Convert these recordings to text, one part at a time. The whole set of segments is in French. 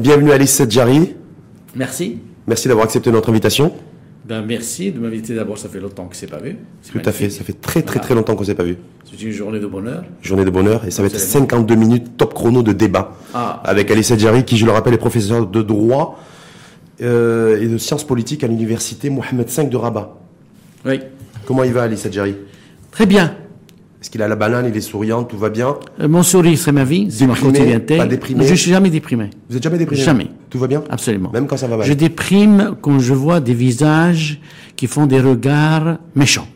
Bienvenue Alice Sedjari. Merci. Merci d'avoir accepté notre invitation. Ben, merci de m'inviter d'abord, ça fait longtemps que c'est pas vu. C'est Tout à fait, ça fait très très Voilà. très longtemps qu'on s'est pas vu. C'est une journée de bonheur. Journée de bonheur et ça va être Absolument. 52 minutes top chrono de débat Ah. avec Alice Sedjari qui, je le rappelle, est professeur de droit euh, et de sciences politiques à l'université Mohamed V de Rabat. Oui. Comment il va Alice Sedjari? Très bien. Est-ce qu'il a la banane, il est souriant, tout va bien Euh, mon sourire, c'est ma vie, c'est ma quotidienneté. pas déprimé Je suis jamais déprimé. Vous êtes jamais déprimé Jamais. Tout va bien Absolument. Même quand ça va mal Je déprime quand je vois des visages qui font des regards méchants.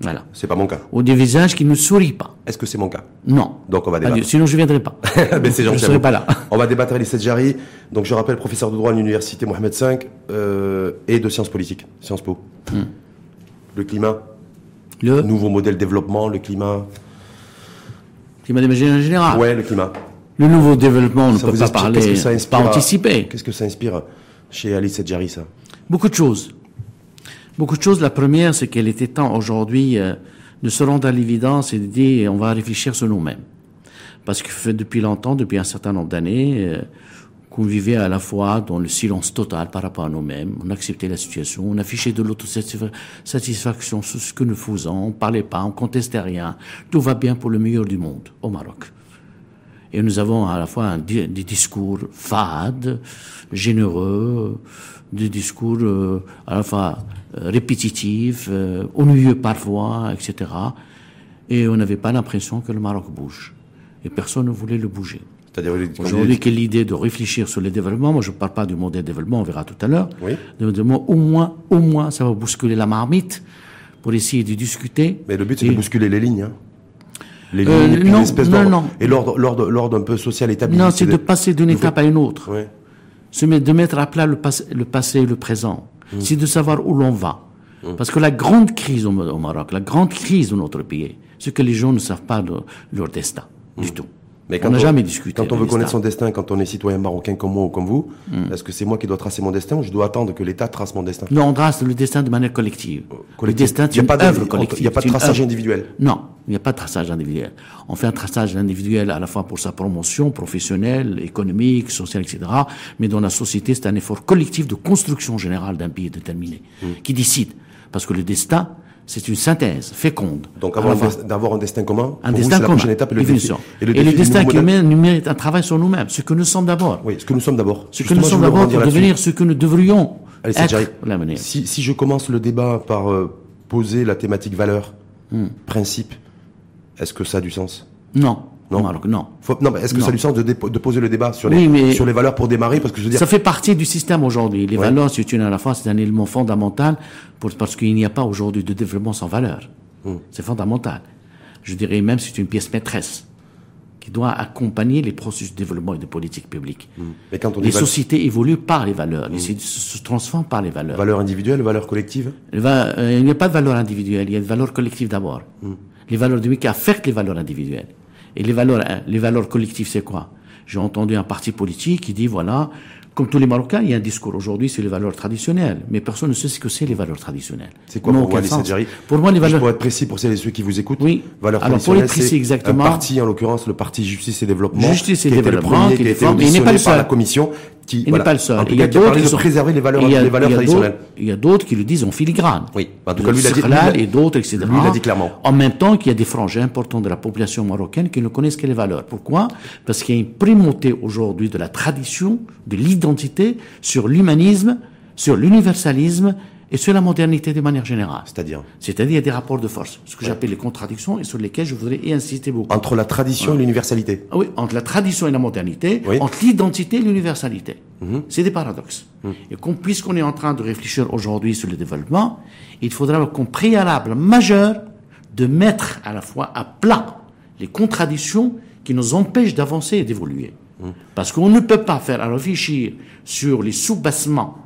Voilà. C'est pas mon cas. Ou des visages qui ne sourient pas. Est-ce que c'est mon cas Non. Donc on va débattre. Sinon, je viendrai pas. Ben, c'est gentil ne serai pas là. On va débattre avec Sedjari. Donc je rappelle, professeur de droit à l'université Mohamed V euh, et de sciences politiques, Sciences Po. Hmm. Le climat, Le nouveau modèle développement, le climat. climat d'émergence en général. Ouais, le climat. Le nouveau développement, on ne peut pas parler, Qu'est-ce que ça inspire pas anticiper. Qu'est-ce que ça inspire chez Ali Sedjari, ça? Beaucoup de choses. Beaucoup de choses. La première, c'est qu'il était temps aujourd'hui euh, de se rendre à l'évidence et de dire on va réfléchir sur nous-mêmes. Parce que depuis longtemps, depuis un certain nombre d'années, euh, qu'on vivait à la fois dans le silence total par rapport à nous-mêmes. On acceptait la situation, on affichait de l'autosatisfaction sur ce que nous faisons, on parlait pas, on contestait rien. Tout va bien pour le meilleur du monde au Maroc. Et nous avons à la fois des discours fades, généreux, des discours euh, à la fois euh, répétitifs, euh, ennuyeux parfois, etc. Et on n'avait pas l'impression que le Maroc bouge. Et personne ne voulait le bouger. Aujourd'hui, quelle l'idée de réfléchir sur le développement? Moi, je ne parle pas du modèle de développement, on verra tout à l'heure. Oui. Au moins, au moins, ça va bousculer la marmite pour essayer de discuter. Mais le but, c'est Et- de bousculer les lignes. hein. Les lignes, Euh, et puis non, non, non. Et l'ordre, un peu social établi. Non, c'est de passer d'une étape à une autre. Ouais. se met, de mettre à plat le, passé- le passé et le présent. C'est de savoir où l'on va. Parce que la grande crise au, au Maroc, la grande crise de notre pays, c'est que les gens ne savent pas leur destin du tout. Mais on n'a jamais discuté. Quand on veut connaître son destin. quand on est citoyen marocain comme moi ou comme vous, est-ce que c'est moi qui dois tracer mon destin ou je dois attendre que l'État trace mon destin? Non, on trace le destin de manière collective. Le Collectif. destin, c'est a une pas œuvre collective. Il n'y a pas de traçage individuel. Non, il n'y a pas de traçage individuel. On fait un traçage individuel à la fois pour sa promotion professionnelle, économique, sociale, etc. Mais dans la société, c'est un effort collectif de construction générale d'un pays déterminé Hmm. qui décide. Parce que le destin, c'est une synthèse féconde. Donc avoir d'avoir un destin commun, un pour vous, destin c'est la commun. prochaine étape et le défi, et le, Et destin qui mérite un travail sur nous-mêmes, ce que nous sommes d'abord. Oui, ce que nous sommes d'abord. Ce que nous sommes d'abord pour devenir ce que nous devrions Allez, être l'avenir. Si, si je commence le débat par euh, poser la thématique valeur, Hmm. principe, est-ce que ça a du sens? Non, Non. au Maroc, non. Faut- Non, mais est-ce que Non. ça a du sens de, de poser le débat sur les, Oui, mais- sur les valeurs pour démarrer Parce que je veux dire, Ça fait partie du système aujourd'hui. Les valeurs, c'est une à la fois, c'est un élément fondamental pour, parce qu'il n'y a pas aujourd'hui de développement sans valeur. Hmm. C'est fondamental. Je dirais même c'est une pièce maîtresse qui doit accompagner les processus de développement et de politique publique. mais quand on Les sociétés évoluent par les valeurs, les sociétés se transforment par les valeurs. valeur individuelle, valeur collective, Il va- euh, il n'y a pas de valeur individuelle, il y a de valeur collective d'abord. Les valeurs du qui affectent les valeurs individuelles. Et les valeurs, hein, les valeurs collectives, c'est quoi? J'ai entendu un parti politique qui dit, voilà, comme tous les Marocains, il y a un discours aujourd'hui sur les valeurs traditionnelles. Mais personne ne sait ce que c'est les valeurs traditionnelles. c'est quoi N'ont pour sens. Sedjari Pour moi, les valeurs... Pour être précis pour celles et ceux qui vous écoutent, Oui. valeur Alors, pour être traditionnelle, précis exactement- un parti, en l'occurrence le parti Justice et Développement, Justice et qui a été le Développement, premier qui qui auditionné le par la commission, qui, Il voilà, n'est pas le seul. en tout il y a d'autres qui sont- préserver les valeurs, a- les valeurs traditionnelles. Il y a d'autres qui le disent en filigrane. Oui. En tout cas, lui, il a dit- lui, et d'autres, etc. lui, il a dit clairement. En même temps qu'il y a des franges importants de la population marocaine qui ne connaissent que les valeurs. Pourquoi? Parce qu'il y a une primauté aujourd'hui de la tradition, de l'identité sur l'humanisme, sur l'universalisme et sur la modernité de manière générale. C'est-à-dire C'est-à-dire il y a des rapports de force, ce que j'appelle les contradictions et sur lesquels je voudrais y insister beaucoup. entre la tradition et l'universalité. Ah oui, entre la tradition et la modernité, Oui. entre l'identité et l'universalité. C'est des paradoxes. Et qu'on- puisqu'on est en train de réfléchir aujourd'hui sur le développement, il faudra comme préalable majeur de mettre à la fois à plat les contradictions qui nous empêchent d'avancer et d'évoluer. Parce qu'on ne peut pas faire à réfléchir sur les sous-bassements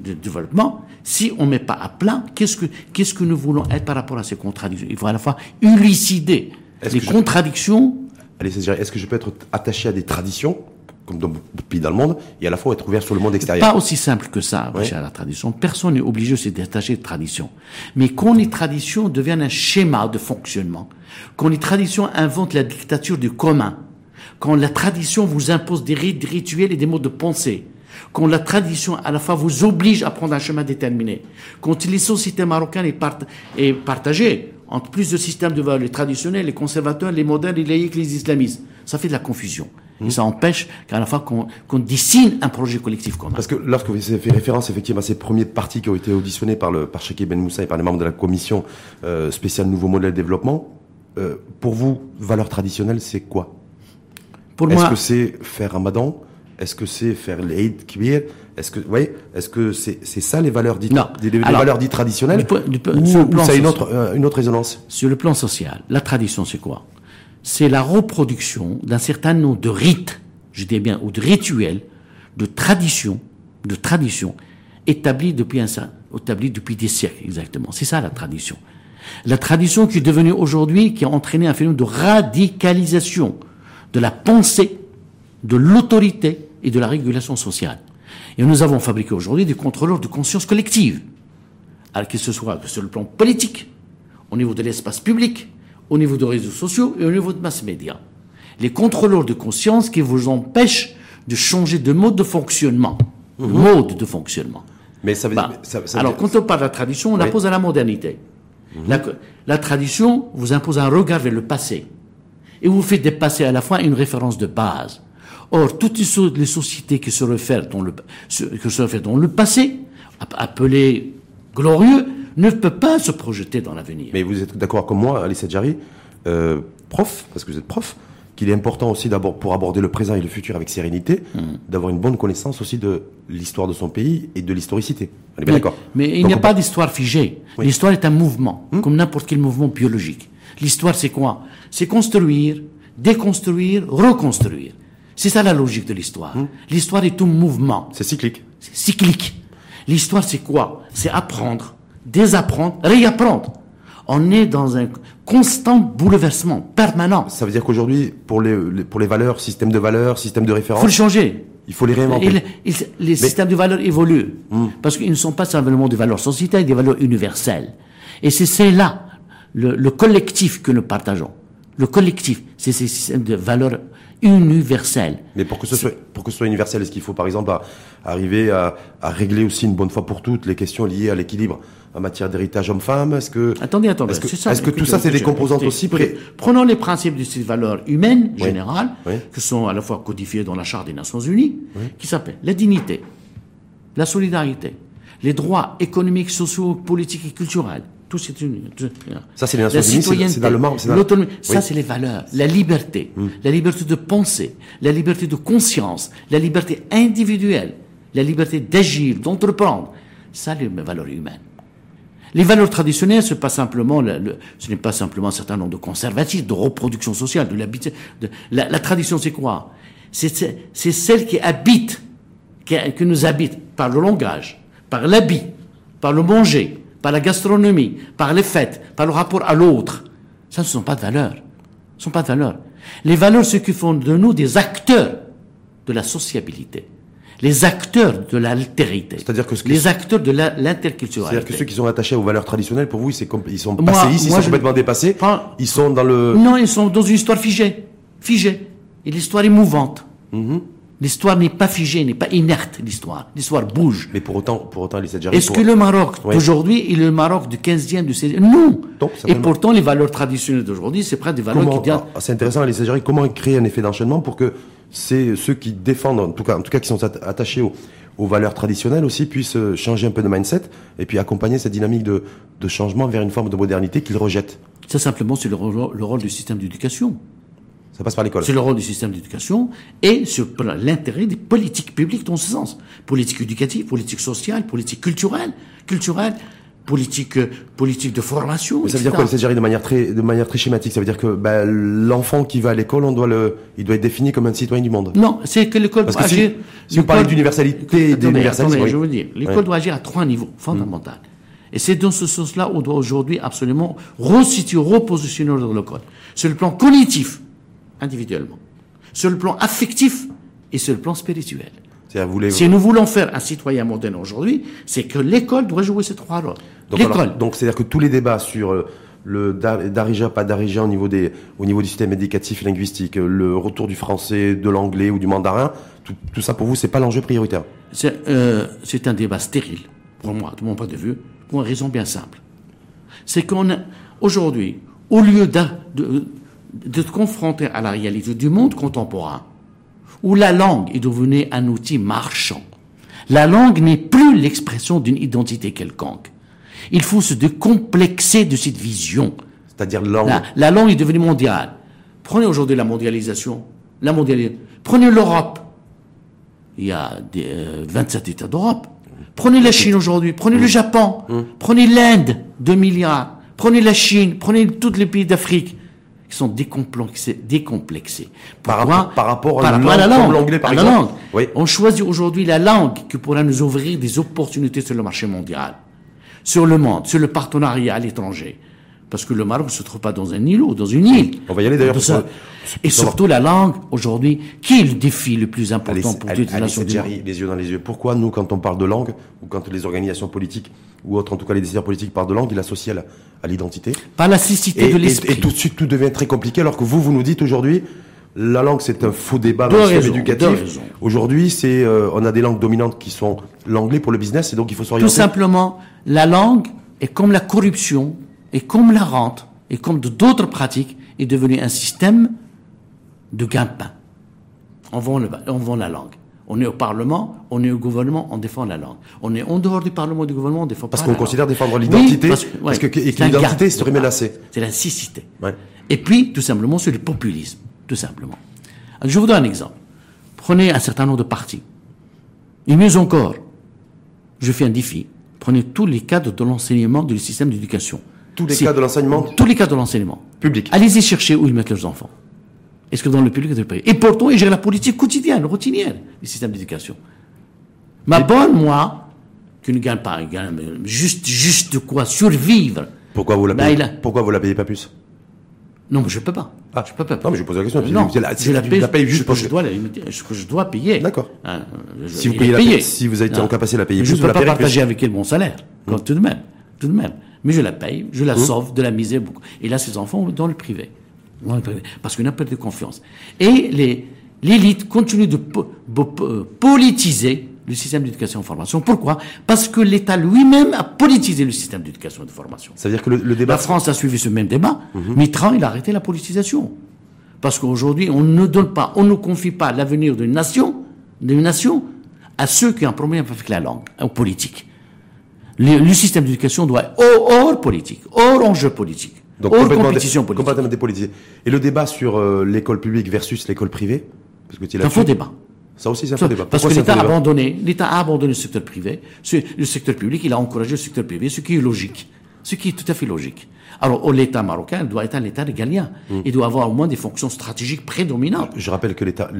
de développement si on ne met pas à plat qu'est-ce que, qu'est-ce que nous voulons être par rapport à ces contradictions? Il faut à la fois élucider les que je- contradictions Allez, c'est-à-dire, est-ce que je peux être attaché à des traditions, comme dans beaucoup de pays dans le monde, et à la fois être ouvert sur le monde extérieur? Pas aussi simple que ça, Oui. à la tradition. Personne n'est obligé de se détacher de tradition. Mais quand les traditions deviennent un schéma de fonctionnement, quand les traditions inventent la dictature du commun, quand la tradition vous impose des rites, des rituels et des modes de pensée, quand la tradition à la fois vous oblige à prendre un chemin déterminé, quand les sociétés marocaines est, partagée entre plus de systèmes de valeurs, les traditionnels, les conservateurs, les modernes, les laïcs, les islamistes, ça fait de la confusion. Et mmh. ça empêche qu'à la fois qu'on dessine un projet collectif commun. Parce que lorsque vous avez fait référence effectivement à ces premiers partis qui ont été auditionnés par le par Ben Moussa et par les membres de la commission euh, spéciale nouveau modèle de développement, euh, pour vous, valeur traditionnelle, c'est quoi? Pour Est-ce que c'est faire Ramadan Est-ce que c'est faire l'Eid Kibir Est-ce que, est-ce que c'est ça les valeurs dites, les, valeurs dites traditionnelles ou, ça a une autre euh, une autre résonance Sur le plan social, la tradition, c'est quoi? C'est la reproduction d'un certain nombre de rites, je dis bien, ou de rituels, de traditions, de traditions établies depuis un, établies depuis des siècles, exactement. C'est ça la tradition. La tradition qui est devenue aujourd'hui, qui a entraîné un phénomène de radicalisation de la pensée, de l'autorité et de la régulation sociale. Et nous avons fabriqué aujourd'hui des contrôleurs de conscience collective, alors que ce soit sur le plan politique, au niveau de l'espace public, au niveau des réseaux sociaux et au niveau de mass média. Les contrôleurs de conscience qui vous empêchent de changer de mode de fonctionnement. Mhm. Mode de fonctionnement. Mais ça veut dire, bah, alors, quand on parle de la tradition, on la pose à la modernité. Mhm. la, tradition vous impose un regard vers le passé. Et vous fait dépasser à la fois une référence de base. Or, toutes les, sociétés qui se réfèrent dans le, qui se réfèrent dans le passé, appelées glorieux, ne peut pas se projeter dans l'avenir. Mais vous êtes d'accord comme moi, Alice Adjari, euh, prof, parce que vous êtes prof, qu'il est important aussi d'abord pour aborder le présent et le futur avec sérénité, hmm. d'avoir une bonne connaissance aussi de l'histoire de son pays et de l'historicité. On est bien d'accord. Mais il n'y a pas d'histoire figée. L'histoire est un mouvement, hmm. comme n'importe quel mouvement biologique. L'histoire, c'est quoi? C'est construire, déconstruire, reconstruire. C'est ça la logique de l'histoire. Hmm. L'histoire est un mouvement. C'est cyclique. C'est cyclique. L'histoire, c'est quoi? C'est apprendre, désapprendre, réapprendre. On est dans un constant bouleversement permanent. Ça veut dire qu'aujourd'hui, pour les, pour les valeurs, système de valeurs, système de référence. Il faut le changer. Il faut les réinventer. les systèmes de valeurs évoluent. Hmm. Parce qu'ils ne sont pas simplement des valeurs sociétales, des valeurs universelles. Et c'est là le, le collectif que nous partageons. Le collectif, c'est ces systèmes de valeurs universel. Mais pour que ce soit, pour que ce soit universel, est-ce qu'il faut par exemple arriver à, à, régler aussi une bonne fois pour toutes les questions liées à l'équilibre en matière d'héritage homme-femme? Est-ce que attendez, attendez, est-ce que, est que tout ça c'est des composantes aussi Prenons les principes de ces valeurs humaines générales, qui sont à la fois codifiées dans la Charte des Nations Unies, qui s'appellent la dignité, la solidarité, les droits économiques, sociaux, politiques et culturels, tout c'est une. Ça, c'est les Nations Unies, c'est dans le marbre. L'autonomie. Ça, c'est les valeurs. La liberté. Hmm. La liberté de penser. La liberté de conscience. La liberté individuelle. La liberté d'agir, d'entreprendre. Ça, les valeurs humaines. Les valeurs traditionnelles, ce n'est pas simplement, le, ce n'est pas simplement un certain nombre de conservatisme, de reproduction sociale, de l'habitude. La, la, tradition, c'est quoi? C'est celle qui habite, qui, qui nous habite par le langage, par l'habit, par le manger, par la gastronomie, par les fêtes, par le rapport à l'autre. Ça, ce ne sont pas de valeurs. Ce ne sont pas de valeurs. Les valeurs, ce qui font de nous des acteurs de la sociabilité. Les acteurs de l'altérité. C'est-à-dire que les acteurs de l'interculturalité. C'est-à-dire que ceux qui sont attachés aux valeurs traditionnelles, pour vous, ils sont passéistes, ils sont complètement dépassés. ils sont dans le. Non, ils sont dans une histoire figée, figée. Et l'histoire est mouvante. Mm-hmm. L'histoire n'est pas figée, n'est pas inerte, l'histoire. L'histoire bouge. Mais pour autant, pour autant, Est-ce que le Maroc d'aujourd'hui est le Maroc du 15e, du 16e Non. Et pourtant, les valeurs traditionnelles d'aujourd'hui, c'est près des valeurs qui ah, C'est intéressant, Alice comment créer un effet d'enchaînement pour que c'est ceux qui défendent, en tout cas, en tout cas, qui sont attachés aux, valeurs traditionnelles aussi, puissent euh, changer un peu de mindset et puis accompagner cette dynamique de, changement vers une forme de modernité qu'ils rejettent. Ça, simplement, c'est le rôle du système d'éducation. Ça passe par l'école. C'est le rôle du système d'éducation et sur l'intérêt des politiques publiques dans ce sens. Politique éducative, politique sociale, politique culturelle, culturelle, politique, politique de formation. Mais ça veut dire quoi C'est de manière très, de manière très schématique? Ça veut dire que bah, l'enfant qui va à l'école, on doit le, il doit être défini comme un citoyen du monde? Non, c'est que l'école doit agir. Si, vous parlez d'universalité, d'universalisme, je veux dire, l'école doit agir à trois niveaux fondamentaux. Et c'est dans ce sens-là on doit aujourd'hui absolument resituer, repositionner l'école. Sur le plan cognitif, individuellement, sur le plan affectif et sur le plan spirituel. Si nous voulons faire un citoyen moderne aujourd'hui, c'est que l'école doit jouer ces trois rôles. Donc, c'est-à-dire que tous les débats sur euh, le Darija, pas Darija au niveau, des, au niveau du système éducatif et linguistique, le retour du français, de l'anglais ou du mandarin, tout, tout ça pour vous, c'est pas l'enjeu prioritaire C'est euh, un débat stérile, pour moi, de mon point de vue, pour une raison bien simple. C'est qu'on aujourd'hui, au lieu de, de, te confronter à la réalité du monde contemporain, où la langue est devenue un outil marchand, la langue n'est plus l'expression d'une identité quelconque. Il faut se décomplexer de cette vision. C'est-à-dire langue. La, langue est devenue mondiale. Prenez aujourd'hui la mondialisation. La mondialisation. Prenez l'Europe. Il y a des, 27 euh, États d'Europe. Prenez la Chine aujourd'hui. Prenez le Japon. Hum. Prenez l'Inde, 2 milliards. Prenez la Chine. Prenez tous les pays d'Afrique qui sont décomplexés. décomplexés. Par, par, rapport à, la langue, l'anglais par exemple. Oui. On choisit aujourd'hui la langue qui pourra nous ouvrir des opportunités sur le marché mondial, sur le monde, sur le partenariat à l'étranger. Parce que le Maroc ne se trouve pas dans un îlot, dans une île. On va y aller d'ailleurs. Et surtout la langue, aujourd'hui, qui est le défi le plus important pour toutes les nations du monde? les yeux dans les yeux. Pourquoi nous, quand on parle de langue, ou quand les organisations politiques, ou autres, en tout cas les décideurs politiques parlent de langue, ils l'associent à l'identité? Pas la cécité de l'esprit. Et, tout de suite, tout devient très compliqué, alors que vous, vous nous dites aujourd'hui, la langue, c'est un faux débat dans le système éducatif. Aujourd'hui, c'est, euh, on a des langues dominantes qui sont l'anglais pour le business, et donc il faut s'orienter. Tout simplement, la langue est comme la corruption, et comme la rente, et comme d'autres pratiques, est devenue un système de gain-pain. On vend, on vend la langue. On est au Parlement, on est au gouvernement, on défend la langue. On est en dehors du Parlement et du gouvernement, on défend parce qu'on considère défendre l'identité, parce, que, l'identité serait menacée. C'est la cécité. Et puis, tout simplement, c'est le populisme, tout simplement. je vous donne un exemple. Prenez un certain nombre de partis. Et mieux encore, je fais un défi. Prenez tous les cadres de l'enseignement du système d'éducation. Tous les cas de l'enseignement Tous les cas de l'enseignement. Public. Allez-y chercher où ils mettent leurs enfants. Est-ce que dans le public, dans le pays? Et pourtant, ils gèrent la politique quotidienne, routinière du système d'éducation. Ma bonne, moi, qui ne gagne pas, juste, juste de quoi survivre. Pourquoi vous la payez, pourquoi vous la payez pas plus? Non, mais je peux pas. Ah, je peux pas. Non, mais je pose la question. Non, je la, paye, la paye juste parce que je dois la que je dois payer. D'accord. Hein, si vous payez la payer. si vous êtes en capacité de la payer plus, je ne peux pas partager avec elle mon salaire. Mmh. Tout de même, tout de même. Mais je la paye, je la mmh. sauve de la misère. Et là, ces enfants dans le privé parce qu'on a perdu confiance. Et l'élite continue de euh, politiser le système d'éducation et de formation. Pourquoi? Parce que l'État lui-même a politisé le système d'éducation et de formation. C'est-à-dire que le, débat... La France a suivi ce même débat. Mhm. Mitterrand, il a arrêté la politisation. Parce qu'aujourd'hui, on ne donne pas, on ne confie pas l'avenir d'une nation, d'une nation, à ceux qui ont un problème avec la langue, aux politiques. Le, système d'éducation doit être hors politique, hors enjeu politique. Donc complètement, compétition politique. complètement dépolitisé. Et le débat sur euh, l'école publique versus l'école privée? Parce que C'est un faux débat. Ça aussi, c'est un faux débat. Parce que l'État a abandonné, l'État a abandonné le secteur privé. Le secteur public, il a encouragé le secteur privé, ce qui est logique. Ce qui est tout à fait logique. Alors, l'État marocain doit être un État régalien. Hmm. Il doit avoir au moins des fonctions stratégiques prédominantes. Je rappelle que l'État,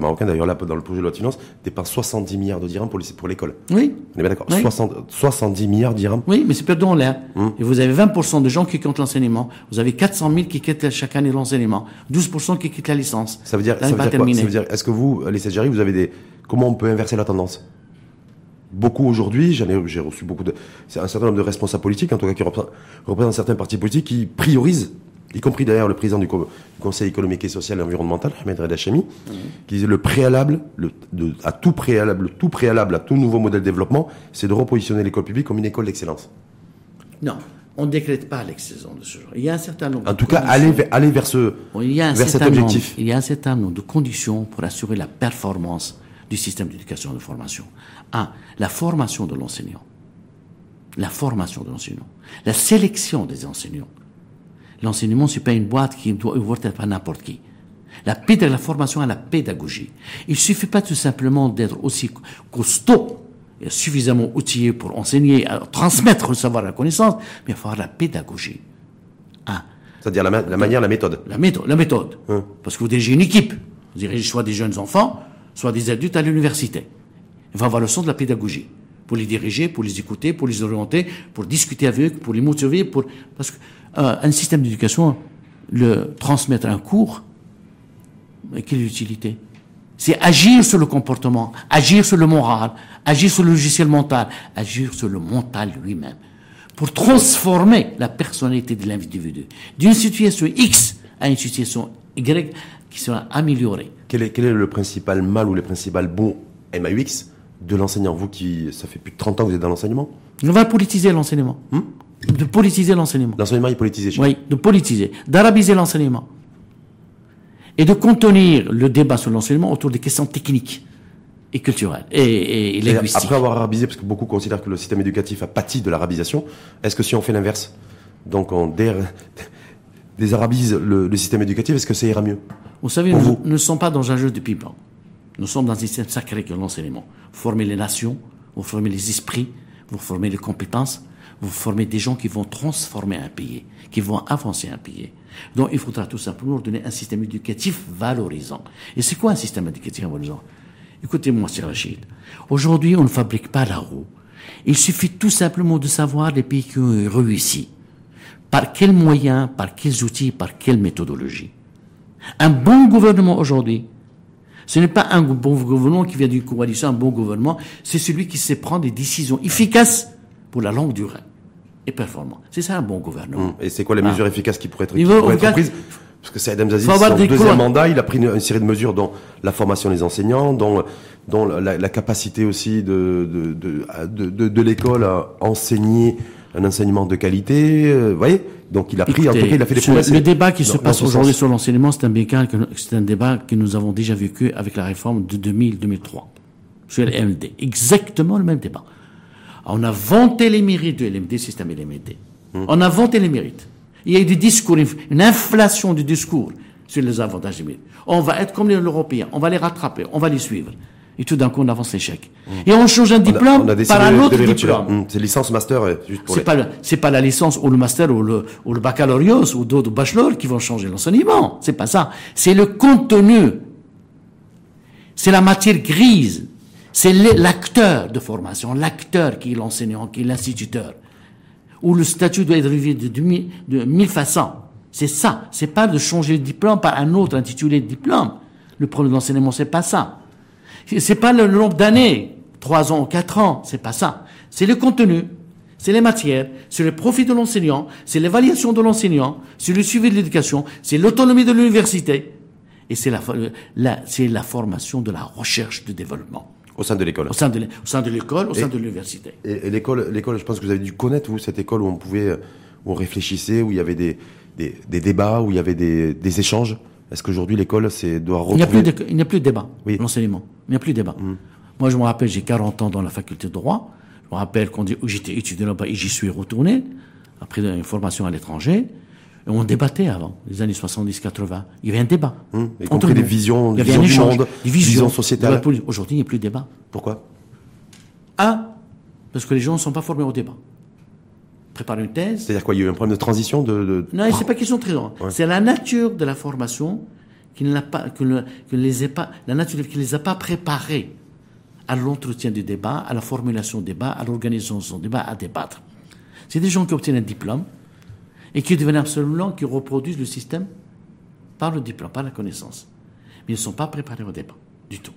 marocain, d'ailleurs, là, dans le projet de loi de finances, dépense 70 milliards de dirhams pour, pour l'école. Oui. On est bien d'accord. 70 milliards de dirhams. Oui, mais c'est perdu en l'air. Hmm. Et vous avez 20% de gens qui quittent l'enseignement. Vous avez 400 000 qui quittent chaque année l'enseignement. 12% qui quittent la licence. Ça veut dire, ça veut dire quoi? Ça veut dire, est-ce que vous, les Jarry, vous avez des, comment on peut inverser la tendance? Beaucoup aujourd'hui, j'en ai, j'ai reçu beaucoup de, c'est un certain nombre de responsables politiques, en tout cas qui représentent, certains partis politiques, qui priorisent, y compris d'ailleurs le président du, Conseil économique et social et environnemental, Ahmed Reda Chami, mmh. qui disait le préalable, le, à tout préalable, tout préalable à tout nouveau modèle de développement, c'est de repositionner l'école publique comme une école d'excellence. Non. On ne décrète pas l'excellence de ce genre. Il y a un certain nombre. En tout cas, aller vers, aller vers ce, vers cet objectif. il y a un certain nombre de conditions pour assurer la performance du système d'éducation et de formation. Un, la formation de l'enseignant. La formation de l'enseignant. La sélection des enseignants. L'enseignement, c'est pas une boîte qui doit ouvrir par n'importe qui. La, la formation à la pédagogie. Il suffit pas tout simplement d'être aussi costaud et suffisamment outillé pour enseigner, transmettre le savoir et la connaissance, mais il faut avoir la pédagogie. Un. C'est-à-dire la, manière, la méthode. La méthode, la méthode. Hein. Parce que vous dirigez une équipe. Vous dirigez soit des jeunes enfants, soit des adultes à l'université. Va avoir le sens de la pédagogie pour les diriger, pour les écouter, pour les orienter, pour discuter avec eux, pour les motiver, pour parce qu'un euh, un système d'éducation, le transmettre un cours, quelle utilité C'est agir sur le comportement, agir sur le moral, agir sur le logiciel mental, agir sur le mental lui-même. pour transformer la personnalité de l'individu d'une situation X à une situation Y qui sera améliorée. Quel est, quel est le principal mal ou le principal bon MAUX de l'enseignant Vous qui, ça fait plus de 30 ans que vous êtes dans l'enseignement On va politiser l'enseignement. Hmm de politiser l'enseignement. L'enseignement est politisé Oui, de politiser, d'arabiser l'enseignement. Et de contenir le débat sur l'enseignement autour des questions techniques et culturelles et, et, et linguistiques. Après avoir arabisé, parce que beaucoup considèrent que le système éducatif a pâti de l'arabisation, est-ce que si on fait l'inverse, donc on dé désarabise le, le, système éducatif, est-ce que ça ira mieux Vous savez, nous, vous ne sommes pas dans un jeu de ping-pong. Nous sommes dans un système sacré que l'enseignement. Vous formez les nations, vous formez les esprits, vous formez les compétences, vous formez des gens qui vont transformer un pays, qui vont avancer un pays. Donc il faudra tout simplement donner un système éducatif valorisant. Et c'est quoi un système éducatif valorisant? Écoutez-moi, Sir Rachid. Aujourd'hui, on ne fabrique pas la roue. Il suffit tout simplement de savoir les pays qui ont réussi. Par quels moyens, par quels outils, par quelle méthodologie? Un bon gouvernement aujourd'hui, ce n'est pas un bon gouvernement qui vient d'une coalition, un bon gouvernement, c'est celui qui sait prendre des décisions efficaces pour la longue durée et performant. C'est ça un bon gouvernement. Et c'est quoi les mesures ah. efficaces qui pourraient être, qui pourraient être prises Parce que Saïd Mzazi, son deuxième mandat, il a pris une, une, série de mesures dont la formation des enseignants, dont, dont la, la capacité aussi de, de, de, de, de l'école à enseigner un enseignement de qualité. Euh, vous voyez Donc il a pris, Écoutez, en tout cas, il a fait des promesses. Le débat qui se passe aujourd'hui sur l'enseignement, c'est un, c'est un débat que nous avons déjà vécu avec la réforme de 2000-2003 sur l'MD. Exactement le même débat. On a vanté les mérites de LMD, système LMD. Hum. On a vanté les mérites. Il y a eu des discours, une inflation du discours sur les avantages des mérites. On va être comme les Européens, on va les rattraper, on va les suivre. Et tout d'un coup, on avance l'échec. Mmh. Et on change un diplôme on a, on a par un autre diplôme. Mmh. C'est licence master, juste pour C'est les... pas, c'est pas la licence ou le master ou le, ou le baccalauréat ou d'autres bachelors qui vont changer l'enseignement. C'est pas ça. C'est le contenu. C'est la matière grise. C'est l'acteur de formation, l'acteur qui est l'enseignant, qui est l'instituteur. Où le statut doit être revu de, de, de mille façons. C'est ça. C'est pas de changer le diplôme par un autre intitulé de diplôme. Le problème de l'enseignement, c'est pas ça. C'est pas le nombre d'années, trois ans quatre ans, c'est pas ça. C'est le contenu, c'est les matières, c'est le profit de l'enseignant, c'est l'évaluation de l'enseignant, c'est le suivi de l'éducation, c'est l'autonomie de l'université, et c'est la, la c'est la formation de la recherche de développement. Au sein de l'école. Au sein de l'école, au sein de l'université. Et, et l'école, l'école, je pense que vous avez dû connaître, vous, cette école où on pouvait, où on réfléchissait, où il y avait des, des, des débats, où il y avait des, des échanges. Est-ce qu'aujourd'hui l'école c'est doit retrouver... Il n'y a plus de, il n'y a plus de débat. Oui. L'enseignement. Il n'y a plus de débat. Mmh. Moi je me rappelle, j'ai 40 ans dans la faculté de droit. Je me rappelle quand j'étais étudiant là-bas et j'y suis retourné après une formation à l'étranger. Et on débattait avant, les années 70-80. Il y avait un débat. Mmh. Y compris des visions, visions du monde, des visions, visions sociétales. Aujourd'hui, il n'y a plus de débat. Pourquoi? Un, parce que les gens ne sont pas formés au débat préparer une thèse. C'est-à-dire quoi Il y a eu un problème de transition de, de... Non, c'est pas question de transition. Ouais. C'est la nature de la formation qui ne l'a pas, le, que les a pas, la nature qui les a pas préparés à l'entretien du débat, à la formulation du débat, à l'organisation du débat, à débattre. C'est des gens qui obtiennent un diplôme et qui deviennent absolument, qui reproduisent le système par le diplôme, par la connaissance. Mais ils ne sont pas préparés au débat, du tout.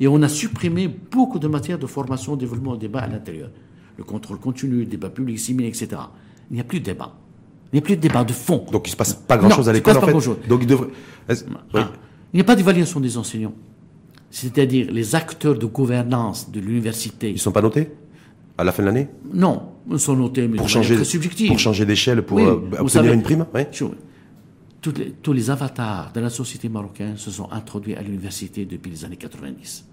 Et on a supprimé beaucoup de matières de formation, développement au débat à l'intérieur le contrôle continu, le débat public, similé, etc. Il n'y a plus de débat. Il n'y a plus de débat de fond. Donc il ne se passe pas grand-chose à l'école en fait. Donc il devrait. Ah. Oui. Il n'y a pas d'évaluation des enseignants. C'est-à-dire les acteurs de gouvernance de l'université. Ils ne sont pas notés à la fin de l'année? Non, ils sont notés, mais pour changer, très subjectif. Pour changer d'échelle, pour oui, euh, obtenir savez, une prime oui. les, tous les avatars de la société marocaine se sont introduits à l'université depuis les années 90.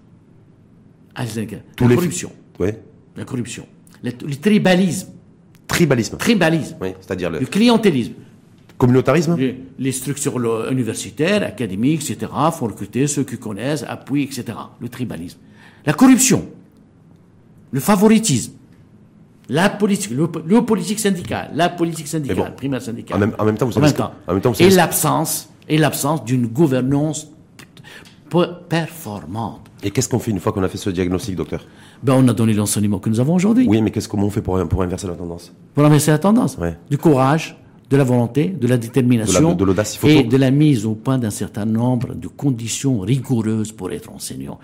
À les années, la corruption. Oui. La corruption le, le tribalisme. Tribalisme. Tribalisme. Oui, c'est-à-dire le... le clientélisme. Communautarisme les, les, structures universitaires, académiques, etc., font recruter ceux qui connaissent, appuient, etc. Le tribalisme. La corruption. Le favoritisme. La politique, le, le politique syndicale, la politique syndicale, bon, primaire syndicale. En même, en même temps, vous savez en même temps. En même temps, vous savez et l'absence, et l'absence d'une gouvernance performante. Et qu'est-ce qu'on fait une fois qu'on a fait ce diagnostic, docteur? Ben, On a donné l'enseignement que nous avons aujourd'hui. Oui, mais qu'est-ce comment on fait pour, pour inverser la tendance? Pour inverser la tendance ouais. Du courage, de la volonté, de la détermination de la, de et de la mise au point d'un certain nombre de conditions rigoureuses pour être enseignant.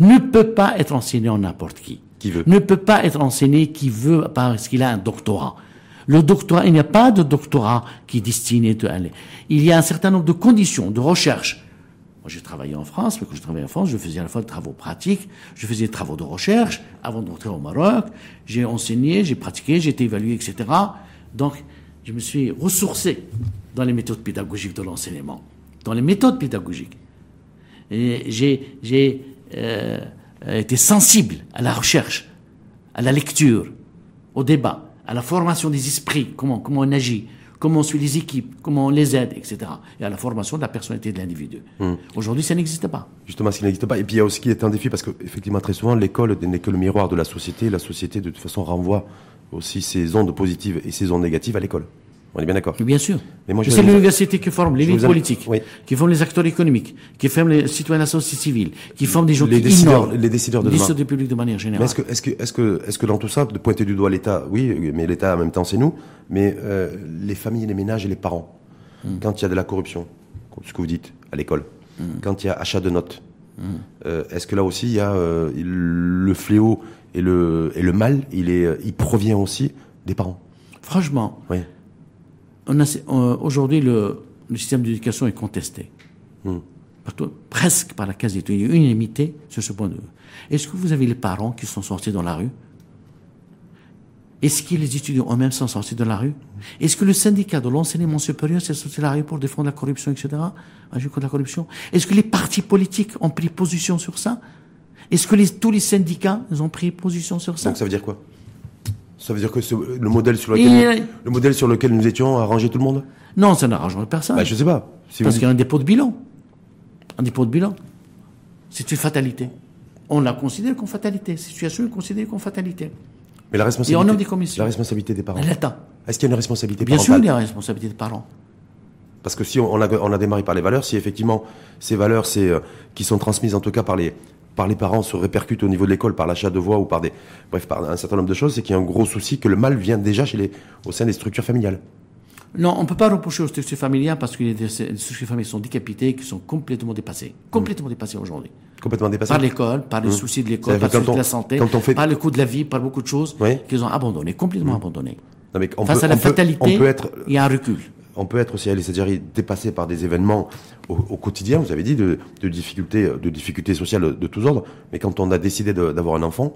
Ne peut pas être enseignant n'importe qui. Qui veut? Ne peut pas être enseigné qui veut parce qu'il a un doctorat. Le doctorat, il n'y a pas de doctorat qui est destiné à aller. Il y a un certain nombre de conditions de recherche. Moi, j'ai travaillé en France, mais quand je travaillais en France, je faisais à la fois des travaux pratiques, je faisais des travaux de recherche avant d'entrer au Maroc. J'ai enseigné, j'ai pratiqué, j'ai été évalué, etc. Donc, je me suis ressourcé dans les méthodes pédagogiques de l'enseignement, dans les méthodes pédagogiques. Et j'ai, euh, été sensible à la recherche, à la lecture, au débat, à la formation des esprits, comment, comment on agit, comment on suit les équipes, comment on les aide, etc. Et à la formation de la personnalité de l'individu. Hum. Aujourd'hui, ça n'existe pas. Justement, ce qui n'existe pas. Et puis il y a aussi qui est un défi parce que effectivement très souvent l'école n'est que le miroir de la société. La société de toute façon renvoie aussi ses ondes positives et ses ondes négatives à l'école. On est bien d'accord. Bien sûr. Mais moi, je c'est l'université qui forme l'élite vous ai- politique, oui. qui forme les acteurs économiques, qui forme les citoyens de la société civile, qui forme des gens Les qui décideurs- innovent. les décideurs de Les décideurs du public de manière Mais générale. est-ce que, est-ce que, est-ce que, est-ce que dans tout ça, de pointer du doigt l'État, oui, mais l'État en même temps c'est nous, mais euh, les familles, les ménages et les parents, Hmm. quand il y a de la corruption, ce que vous dites à l'école, Hmm. quand il y a achat de notes, euh, est-ce que là aussi il y a euh, le fléau et le, et le mal, il, est, il provient aussi des parents? Franchement, Oui. On a, euh, aujourd'hui, le, le système d'éducation est contesté. Hmm. Partout, presque par la quasi-unanimité sur ce point de vue. Est-ce que vous avez les parents qui sont sortis dans la rue? Est-ce que les étudiants eux-mêmes sont sortis dans la rue? Est-ce que le syndicat de l'enseignement supérieur s'est sorti dans la rue pour défendre la corruption, etc. Agir contre la corruption? Est-ce que les partis politiques ont pris position sur ça? Est-ce que les, tous les syndicats ils ont pris position sur ça? Donc ça veut dire quoi? Ça veut dire que ce- le modèle sur Et- lequel, nous, le modèle sur lequel nous étions a rangé tout le monde Non, ça n'arrangerait personne. bah, Je sais pas. Si Parce qu'il y a un dépôt de bilan. Un dépôt de bilan. C'est une fatalité. On la considère comme fatalité. Cette situation est considérée comme fatalité. mais la Et on responsabilité, des commissions. la responsabilité des parents. L'État. Est-ce qu'il y a une responsabilité Bien parentale sûr, il y a la responsabilité des parents. Parce que si on a, on a démarré par les valeurs, si effectivement ces valeurs c'est, euh, qui sont transmises en tout cas par les, par les parents se répercutent au niveau de l'école par l'achat de voix ou par des, bref, par un certain nombre de choses, c'est qu'il y a un gros souci que le mal vient déjà chez les, au sein des structures familiales. Non, on ne peut pas reprocher aux structures familiales parce que les structures familiales sont décapitées, qui sont complètement dépassées. Complètement dépassées aujourd'hui. Complètement dépassé. Par l'école, par les Mmh. soucis de l'école, par le souci de la santé, quand on fait- par le coût de la vie, par beaucoup de choses Oui. qu'ils ont abandonnées, complètement abandonnées. Non, mais on Face peut- à la on peut- fatalité, on peut être, il y a un recul. On peut être aussi, Adjari, dépassé par des événements au, au quotidien, vous avez dit, de, de difficultés, de difficultés sociales de tous ordres, mais quand on a décidé d'avoir un enfant,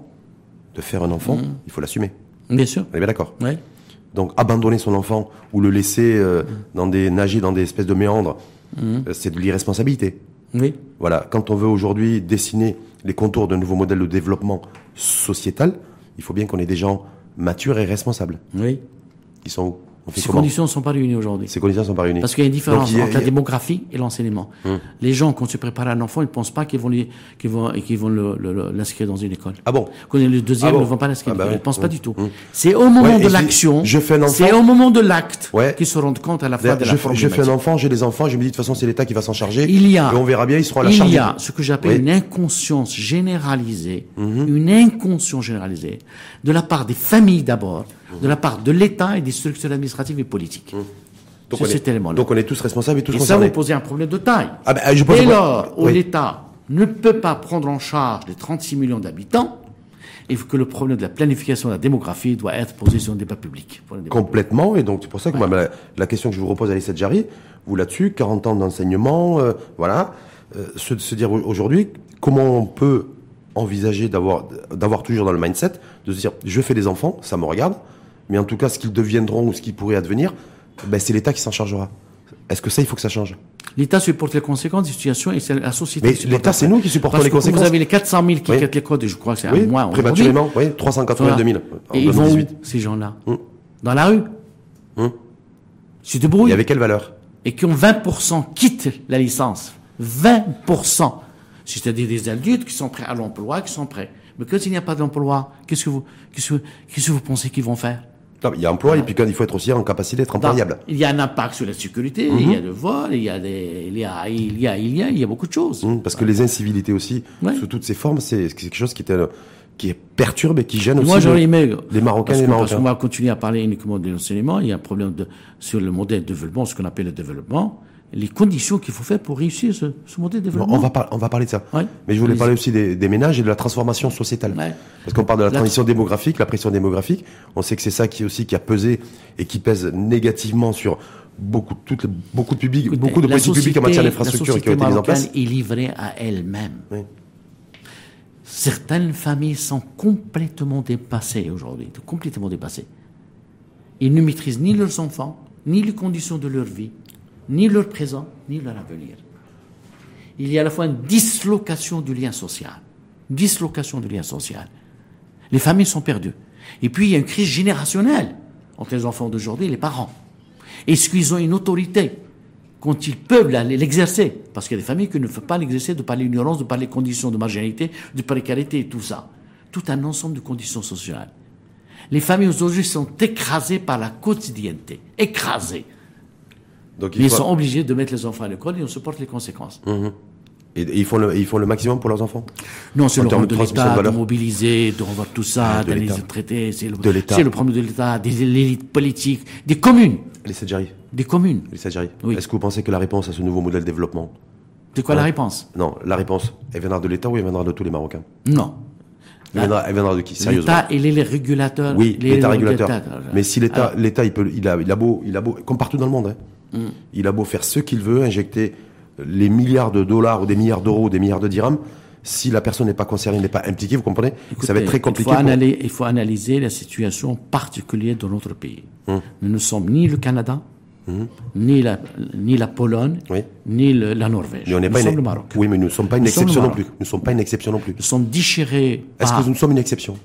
de faire un enfant, Mmh. il faut l'assumer. Bien sûr. On est bien d'accord Oui. Donc abandonner son enfant ou le laisser euh, dans des nager dans des espèces de méandres, euh, c'est de l'irresponsabilité. Oui. Voilà, quand on veut aujourd'hui dessiner les contours d'un nouveau modèle de développement sociétal, il faut bien qu'on ait des gens matures et responsables. Oui. Qui sont où? On fait Ces comment conditions ne sont pas réunies aujourd'hui. Ces conditions sont pas réunies. Parce qu'il y a une différence Donc, il y a- entre la il a- démographie et l'enseignement. Les gens, quand se préparent un enfant, ils ne pensent pas qu'ils vont lui- qu'ils vont, qu'ils vont l'inscrire dans une école. Ah bon Quand le deuxième, Ah bon ils ne vont pas l'inscrire. Ah bah ils ne pensent pas du tout. Mmh. C'est au moment Ouais, de je- l'action. je fais un enfant- C'est au moment de l'acte Ouais. qu'ils se rendent compte à la fois de je, la fais- je fais un enfant, j'ai des enfants, je me dis de toute façon c'est l'État qui va s'en charger. Il y a- Et on verra bien, ils seront à la Il charge. y a ce que j'appelle. Mhm. une inconscience généralisée, une inconscience généralisée, de la part des familles d'abord, de la part de l'État et des structures administratives et politiques. Donc C'est on, est, cet élément-là. donc on est tous responsables et tous Et ça, vous posez un problème de taille. Ah ben, je Dès le- lors où oui. l'État ne peut pas prendre en charge les 36 millions d'habitants, et que le problème de la planification de la démographie doit être posé sur un débat public. Débat Complètement, et donc c'est pour ça que moi, la, la question que je vous repose, Alice Adjari, vous là-dessus, 40 ans d'enseignement, euh, voilà, euh, se, se dire aujourd'hui comment on peut envisager d'avoir d'avoir toujours dans le mindset de se dire je fais des enfants, ça me regarde, mais en tout cas ce qu'ils deviendront ou ce qu'ils pourraient advenir, ben, c'est l'État qui s'en chargera. Est-ce que ça, il faut que ça change? L'État supporte les conséquences des situations et c'est la société Mais qui l'État, c'est nous qui supportons Parce les que conséquences. Vous avez les 400 000 qui Oui. quittent l'école, et je crois que c'est Oui, un mois prématurément, oui, 382 000 en Et ils vont 2018. où, ces gens-là Hum. Dans la rue Hum. Se débrouillent. Et avec quelle valeur? Et qui ont 20% quittent la licence. 20%. C'est-à-dire des adultes qui sont prêts à l'emploi, qui sont prêts. Mais quand il n'y a pas d'emploi, qu'est-ce que vous, qu'est-ce que, qu'est-ce que vous pensez qu'ils vont faire? Non, Il y a emploi, et puis quand il faut être aussi en capacité d'être employable. Il y a un impact sur la sécurité, il y a le vol, il y a des, il y a, il y a, il y a, il y a beaucoup de choses. Hum, Parce que les incivilités aussi, Ouais. sous toutes ces formes, c'est quelque chose qui, était, qui est perturbe et qui gêne aussi Moi, le- aimé. les Marocains et les que- Parce Marocains. qu'on va continuer à parler uniquement de l'enseignement. Il y a un problème de, sur le modèle de développement, ce qu'on appelle le développement. Les conditions qu'il faut faire pour réussir ce, modèle de développement. On va, on va parler de ça. Mais je voulais parler aussi des, ménages et de la transformation sociétale. Parce qu'on parle de la, transition démographique, la pression démographique. On sait que c'est ça qui aussi qui a pesé et qui pèse négativement sur beaucoup, toutes beaucoup de publics, beaucoup de politiques publiques en matière d'infrastructure qui ont été mises en place. est livrée à elle-même. Certaines familles sont complètement dépassées aujourd'hui, complètement dépassées. Ils ne maîtrisent ni leurs enfants, ni les conditions de leur vie, ni leur présent, ni leur avenir. Il y a à la fois une dislocation du lien social. Dislocation du lien social. Les familles sont perdues. Et puis il y a une crise générationnelle entre les enfants d'aujourd'hui et les parents. Est-ce qu'ils ont une autorité quand ils peuvent l'exercer? Parce qu'il y a des familles qui ne peuvent pas l'exercer de par l'ignorance, de par les conditions de marginalité, de précarité et tout ça. Tout un ensemble de conditions sociales. Les familles aujourd'hui sont écrasées par la quotidienneté. Écrasées. Donc, ils sont obligés de mettre les enfants à l'école et on supporte les conséquences. Mhm. Et, ils, font le, ils font le maximum pour leurs enfants Non, c'est le problème de l'État de, mobiliser, de revoir tout ça, ah, d'aller les traiter. C'est le, le problème de l'État, des élites politiques, des communes. Les Sadjari Des communes. Les Sadjari. Oui. Est-ce que vous pensez que la réponse à ce nouveau modèle de développement C'est quoi la réponse Non, la réponse, elle viendra de l'État ou elle viendra de tous les Marocains Non. Elle viendra, de qui Sérieusement L'État, il est les régulateurs. Oui, l'État régulateur. Mais si l'État, l'État, il peut, il a, il a beau, il a beau, comme partout dans le monde, hein, Il a beau faire ce qu'il veut, injecter les milliards de dollars ou des milliards d'euros ou des milliards de dirhams, si la personne n'est pas concernée, n'est pas impliquée, vous comprenez? Ça va être très compliqué. Il faut, analyser, la situation particulière de notre pays. Mm. Nous ne sommes ni le Canada, mm. ni, la, ni la Pologne, ni la Norvège. nous sommes le Maroc. Oui, mais nous ne sommes pas une exception non plus. Nous ne sommes pas une exception non plus. Nous sommes déchirés. Est-ce que nous sommes une exception?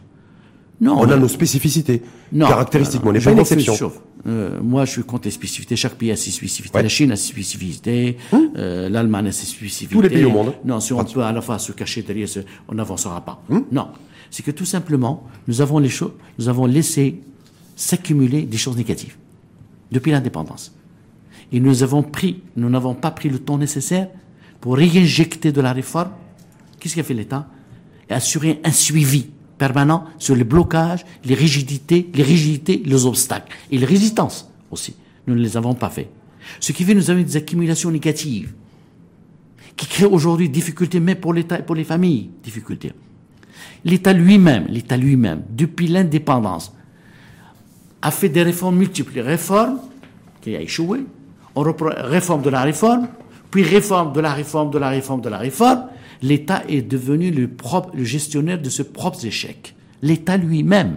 Non, on a nos spécificités, non, caractéristiquement. On n'est pas une exception. Euh, moi, je suis contre les spécificités. Chaque pays a ses spécificités. La Chine a ses spécificités. Hum. Euh, L'Allemagne a ses spécificités. Tous les pays au monde. Non, si on peut à la fois se cacher derrière, ce, on n'avancera pas. Hum. Non, c'est que tout simplement, nous avons les choses, nous avons laissé s'accumuler des choses négatives depuis l'indépendance. Et nous avons pris, nous n'avons pas pris le temps nécessaire pour réinjecter de la réforme. Qu'est-ce qu'a fait l'État? Assurer un suivi permanent sur les blocages, les rigidités, les rigidités, les obstacles et les résistances aussi. Nous ne les avons pas fait. Ce qui fait que nous avons des accumulations négatives qui créent aujourd'hui difficultés même pour l'État et pour les familles, difficultés. L'État lui-même, l'État lui-même, depuis l'indépendance, a fait des réformes multiples. Réformes qui a échoué, on reprend réforme de la réforme, puis réforme de la réforme de la réforme de la réforme, l'État est devenu le, gestionnaire de ses propres échecs. L'État lui-même.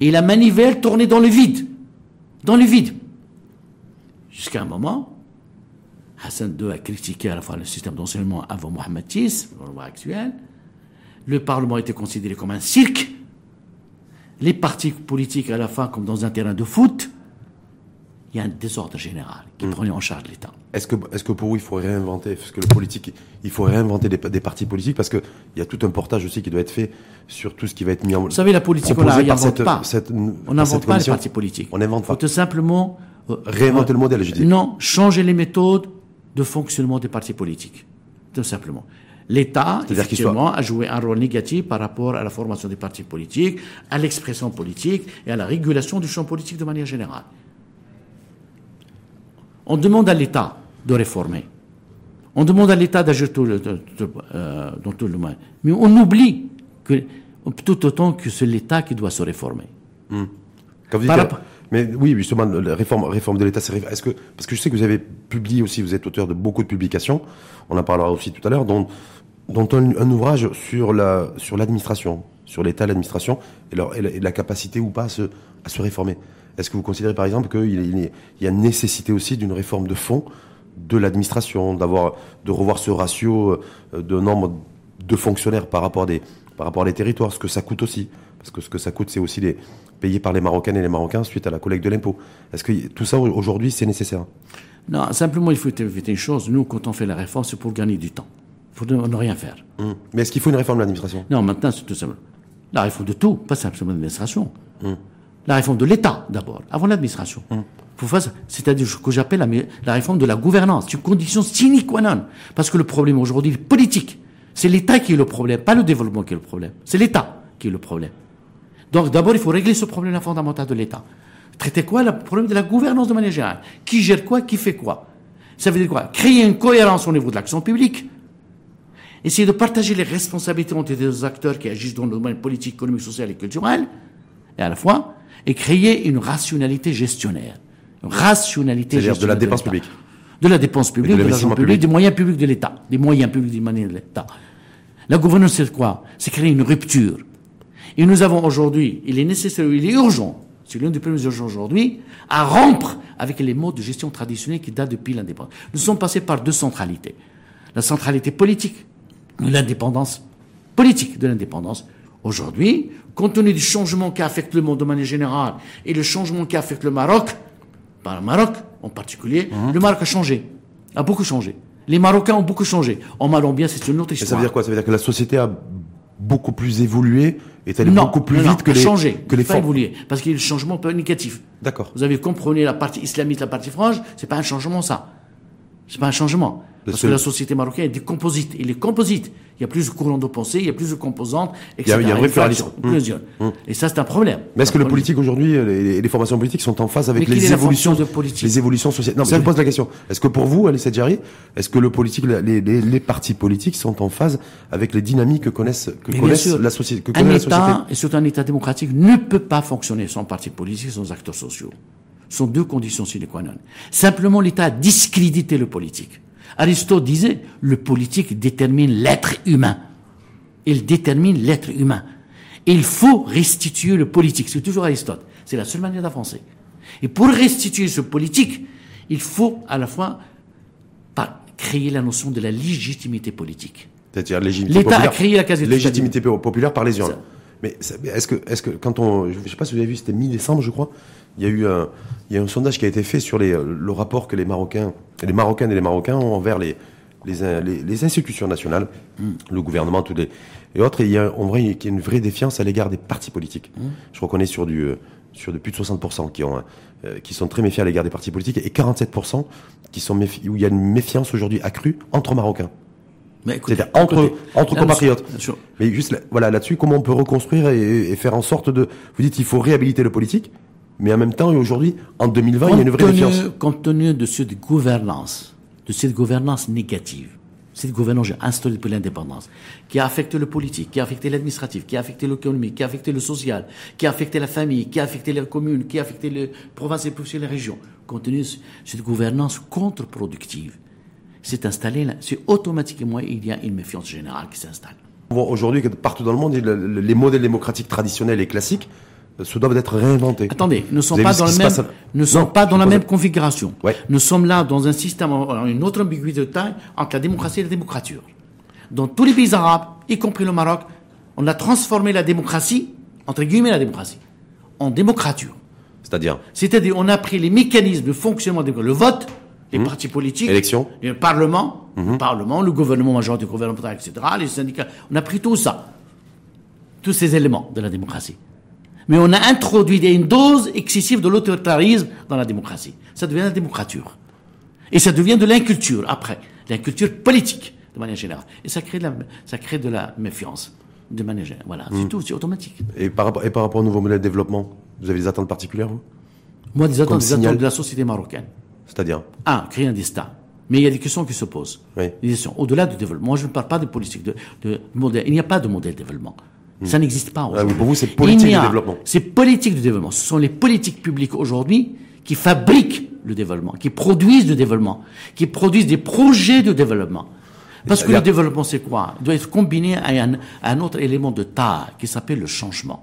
Et la manivelle tournait dans le vide. Dans le vide. Jusqu'à un moment, Hassan II a critiqué à la fois le système d'enseignement avant Mohamed VI, le roi actuel. Le Parlement était considéré comme un cirque. Les partis politiques à la fin comme dans un terrain de foot il y a un désordre général qui mmh. en charge l'État. Est-ce que, est-ce que pour vous, il faut réinventer, parce que le politique, il faut réinventer des, des partis politiques, parce qu'il y a tout un portage aussi qui doit être fait sur tout ce qui va être mis en Vous savez, la politique, on n'invente pas. on n'invente pas les partis politiques. On n'invente pas. Il faut simplement... Euh, réinventer le modèle, je dis. Non, changer les méthodes de fonctionnement des partis politiques. Tout simplement. L'État, effectivement, a joué un rôle négatif par rapport à la formation des partis politiques, à l'expression politique et à la régulation du champ politique de manière générale. On demande à l'État de réformer. On demande à l'État d'agir euh, dans tout le monde. Mais on oublie que tout autant que c'est l'État qui doit se réformer. Hmm. mais oui, justement, la réforme, réforme de l'État, est-ce que parce que je sais que vous avez publié aussi, vous êtes auteur de beaucoup de publications, on en parlera aussi tout à l'heure, dont, dont un, ouvrage sur la sur l'administration, sur l'État, l'administration et, et, la capacité ou pas à se, à se réformer. Est-ce que vous considérez par exemple qu'il y a nécessité aussi d'une réforme de fond de l'administration, d'avoir, de revoir ce ratio euh, de nombre de fonctionnaires par rapport, à des, par rapport territoires, ce que ça coûte aussi? Parce que ce que ça coûte, c'est aussi les, payé par les Marocaines et les Marocains suite à la collecte de l'impôt. Est-ce que tout ça aujourd'hui, c'est nécessaire? Non, simplement, il faut éviter une chose. Nous, quand on fait la réforme, c'est pour gagner du temps. Il faut ne rien faire. Hum. Mais est-ce qu'il faut une réforme de l'administration? Non, maintenant, c'est tout simplement. La réforme de tout, pas simplement de l'administration. Hum la réforme de l'État d'abord, avant l'administration. Hum. C'est-à-dire ce que j'appelle la, réforme de la gouvernance, c'est une condition sine qua non. Parce que le problème aujourd'hui politique, c'est l'État qui est le problème, pas le développement qui est le problème. C'est l'État qui est le problème. Donc d'abord, il faut régler ce problème fondamental de l'État. Traiter quoi? Le problème de la gouvernance de manière générale. Qui gère quoi? Qui fait quoi? Ça veut dire quoi? Créer une cohérence au niveau de l'action publique. Essayer de partager les responsabilités entre les acteurs qui agissent dans le domaine politique, économique, social et culturel, et à la fois, et créer une rationalité gestionnaire. Une rationalité C'est-à-dire de la gestionnaire dépense publique. De la dépense publique, de, l'investissement l'argent public, public. des moyens publics de l'État. Des moyens publics des moyens de l'État. La gouvernance, c'est quoi? C'est créer une rupture. Et nous avons aujourd'hui, il est nécessaire, il est urgent, c'est l'une des premières urgences aujourd'hui, à rompre avec les modes de gestion traditionnels qui datent depuis l'indépendance. Nous sommes passés par deux centralités. La centralité politique, l'indépendance politique de l'indépendance. Aujourd'hui, compte tenu du changement qui affecte le monde de manière générale et le changement qui affecte le Maroc, par le Maroc en particulier, Mhm. le Maroc a changé, a beaucoup changé. Les Marocains ont beaucoup changé. En mal ou en bien, c'est une autre Et histoire. ça veut dire quoi? Ça veut dire que la société a beaucoup plus évolué et elle est non, beaucoup plus non, non, vite que les que les pas formes. évolué, parce qu'il y a le changement être négatif. D'accord. Vous avez compris la partie islamiste, la partie frange, c'est pas un changement ça. C'est pas un changement. Parce que la société marocaine est des composites. Il est composite. Il y a plus de courants de pensée, il y a plus de composantes, etc. Il y a- il y a un Une pluralisme. fraction, plusieurs. Et ça, c'est un problème. Mais est-ce que le politique aujourd'hui, les, les formations politiques sont en phase avec les évolutions, de politique les évolutions sociales? Non, mais Ça- je pose la question. Est-ce que pour vous, Alice Adjari, est-ce que le politique, les, les, partis politiques sont en phase avec les dynamiques que connaissent, que connaissent sûr, la société, que un connaît la société? État, et surtout un État démocratique, ne peut pas fonctionner sans parti politique, sans acteurs sociaux. Ce sont deux conditions sine qua non. Simplement, l'État a discrédité le politique. Aristote disait, le politique détermine l'être humain. Il détermine l'être humain. Il faut restituer le politique. C'est toujours Aristote. C'est la seule manière d'avancer. Et pour restituer ce politique, il faut à la fois créer la notion de la légitimité politique. C'est-à-dire légitimité L'État a créé la quasi légitimité po- populaire par les urnes. Mais ça- mais est-ce que, est-ce que quand on, je sais pas si vous avez vu, c'était mi-décembre, je crois, il y a eu un, il y a un sondage qui a été fait sur les, le rapport que les Marocains, les Marocaines et les Marocains ont envers les, les, les, les institutions nationales, le gouvernement, tous les et autres. Et il y a, on voit qu'il y a une vraie défiance à l'égard des partis politiques. Je crois qu'on est sur du, euh, sur de plus de 60% qui ont, euh, qui sont très méfiants à l'égard des partis politiques et 47% qui sont méfi- où il y a une méfiance aujourd'hui accrue entre Marocains. Mais écoutez, C'est-à-dire entre, écoutez, entre compatriotes. bien sûr. Mais juste là, voilà, là-dessus, comment on peut reconstruire et, et faire en sorte de. Vous dites qu'il faut réhabiliter le politique, mais en même temps, aujourd'hui, en 2020, il y a une vraie tenu- défiance. Compte tenu de cette gouvernance, de cette gouvernance négative, cette gouvernance instaurée depuis l'indépendance, qui a affecté le politique, qui a affecté l'administratif, qui a affecté l'économie, qui a affecté le social, qui a affecté la famille, qui a affecté les communes, qui a affecté les provinces et les régions, compte tenu de cette gouvernance contre-productive, s'est installée là, c'est automatiquement, il y a une méfiance générale qui s'installe. On voit aujourd'hui que partout dans le monde, le- le- les modèles démocratiques traditionnels et classiques se doivent d'être réinventés. Attendez, nous ne avez pas dans le même, passe Non, sommes pas dans la même configuration. Ouais. Nous sommes là dans un système, une autre ambiguïté de taille entre la démocratie et la démocrature. Dans tous les pays arabes, y compris le Maroc, on a transformé la démocratie, entre guillemets la démocratie, en démocrature. C'est-à-dire, C'est-à-dire, on a pris les mécanismes de fonctionnement, des- le vote, les partis politiques, Mmh. Élection. Mmh. le Parlement, le Parlement, le gouvernement majoritaire gouvernemental, etc., les syndicats. On a pris tout ça, tous ces éléments de la démocratie. Mais on a introduit une dose excessive de l'autoritarisme dans la démocratie. Ça devient la démocrature. Et ça devient de l'inculture, après. L'inculture politique, de manière générale. Et ça crée de la, ça crée de la méfiance, de manière générale. Voilà, Mmh. c'est tout, c'est automatique. et par, rapport- et par rapport au nouveau modèle de développement, vous avez des attentes particulières vous? Moi, des attentes, des signal. attentes de la société marocaine. C'est-à-dire? Un, créer un destin. Mais il y a des questions qui se posent. Oui. Des questions au-delà du développement. Moi, je ne parle pas de politique, de, de modèle. Il n'y a pas de modèle de développement. Ça n'existe pas. Ah oui, pour vous, c'est politique du développement. C'est politique du développement. Ce sont les politiques publiques aujourd'hui qui fabriquent le développement, qui produisent le développement, qui produisent des projets de développement. Parce que le développement, c'est quoi? Il doit être combiné à un, à un autre élément de taille qui s'appelle le changement.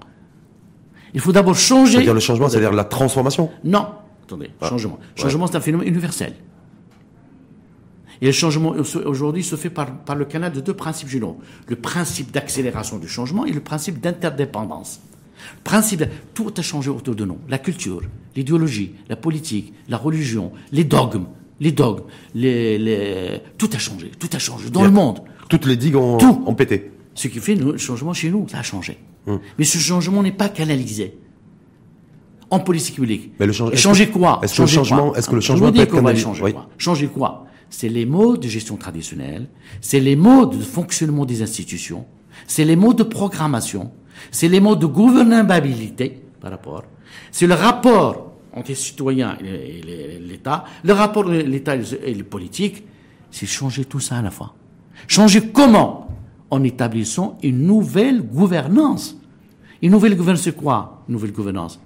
Il faut d'abord changer. C'est-à-dire le changement, c'est-à-dire la transformation? Non. Attendez, changement. Changement, c'est un phénomène universel. Et le changement aujourd'hui se fait par, par le canal de deux principes généraux. Le principe d'accélération du changement et le principe d'interdépendance. Principe, tout a changé autour de nous. La culture, l'idéologie, la politique, la religion, les dogmes, les dogmes, les, les- tout a changé, tout a changé dans le monde. Toutes les digues ont, Tout. ont pété. Ce qui fait le changement chez nous, ça a changé. Hum. Mais ce changement n'est pas canalisé en politique publique. Mais le change- changer quoi est-ce que le changement- est-ce que le changement peut être qu'on va canalisé? changer Oui. quoi Changer quoi? C'est les modes de gestion traditionnelle, c'est les modes de fonctionnement des institutions, c'est les modes de programmation, c'est les modes de gouvernabilité par rapport, c'est le rapport entre les citoyens et l'État, le rapport de l'État et les politiques, c'est changer tout ça à la fois. Changer comment? En établissant une nouvelle gouvernance. Une nouvelle gouvernance, c'est quoi Une nouvelle gouvernance?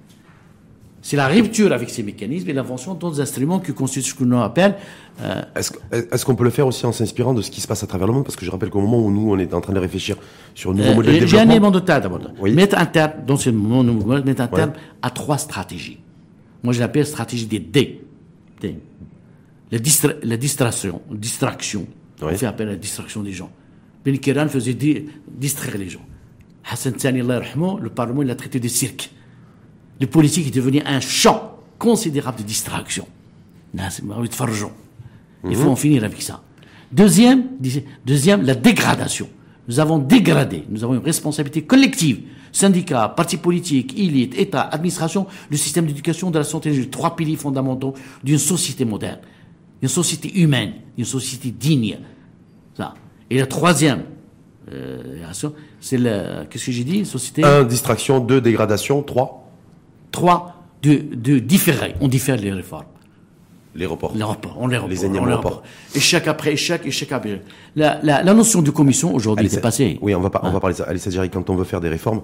C'est la rupture avec ces mécanismes et l'invention d'autres instruments qui constituent ce que l'on appelle. Euh, est-ce, qu'on peut le faire aussi en s'inspirant de ce qui se passe à travers le monde? Parce que je rappelle qu'au moment où nous, on est en train de réfléchir sur un nouveau euh, modèle de développement. J'ai un élément de tas d'abord. Mettre un terme, dans ce moment, mettre un terme à trois stratégies. Moi, je l'appelle stratégie des D. D. La, la distraction. distraction. On fait appel à la distraction des gens. Ben Kiran faisait distraire les gens. Hassan Tsani, le Parlement, il l'a traité de cirque le politique est devenu un champ considérable de distraction. Il faut en finir avec ça. Deuxième, deuxième, la dégradation. Nous avons dégradé, nous avons une responsabilité collective, syndicats, partis politiques, élites, État, administration, le système d'éducation, de la santé, les trois piliers fondamentaux d'une société moderne, une société humaine, une société digne. Ça. Et la troisième, euh, c'est la, qu'est-ce que j'ai dit, société? Un, distraction, deux, dégradation, trois. Trois, de, de différer. On diffère les réformes. Les reports. Les reports, on les reports. Les énièmes reports. Échec après échec, échec après la, la, la notion de commission aujourd'hui est passée. Oui, on va, pas, on va parler de ça. Alice quand on veut faire des réformes,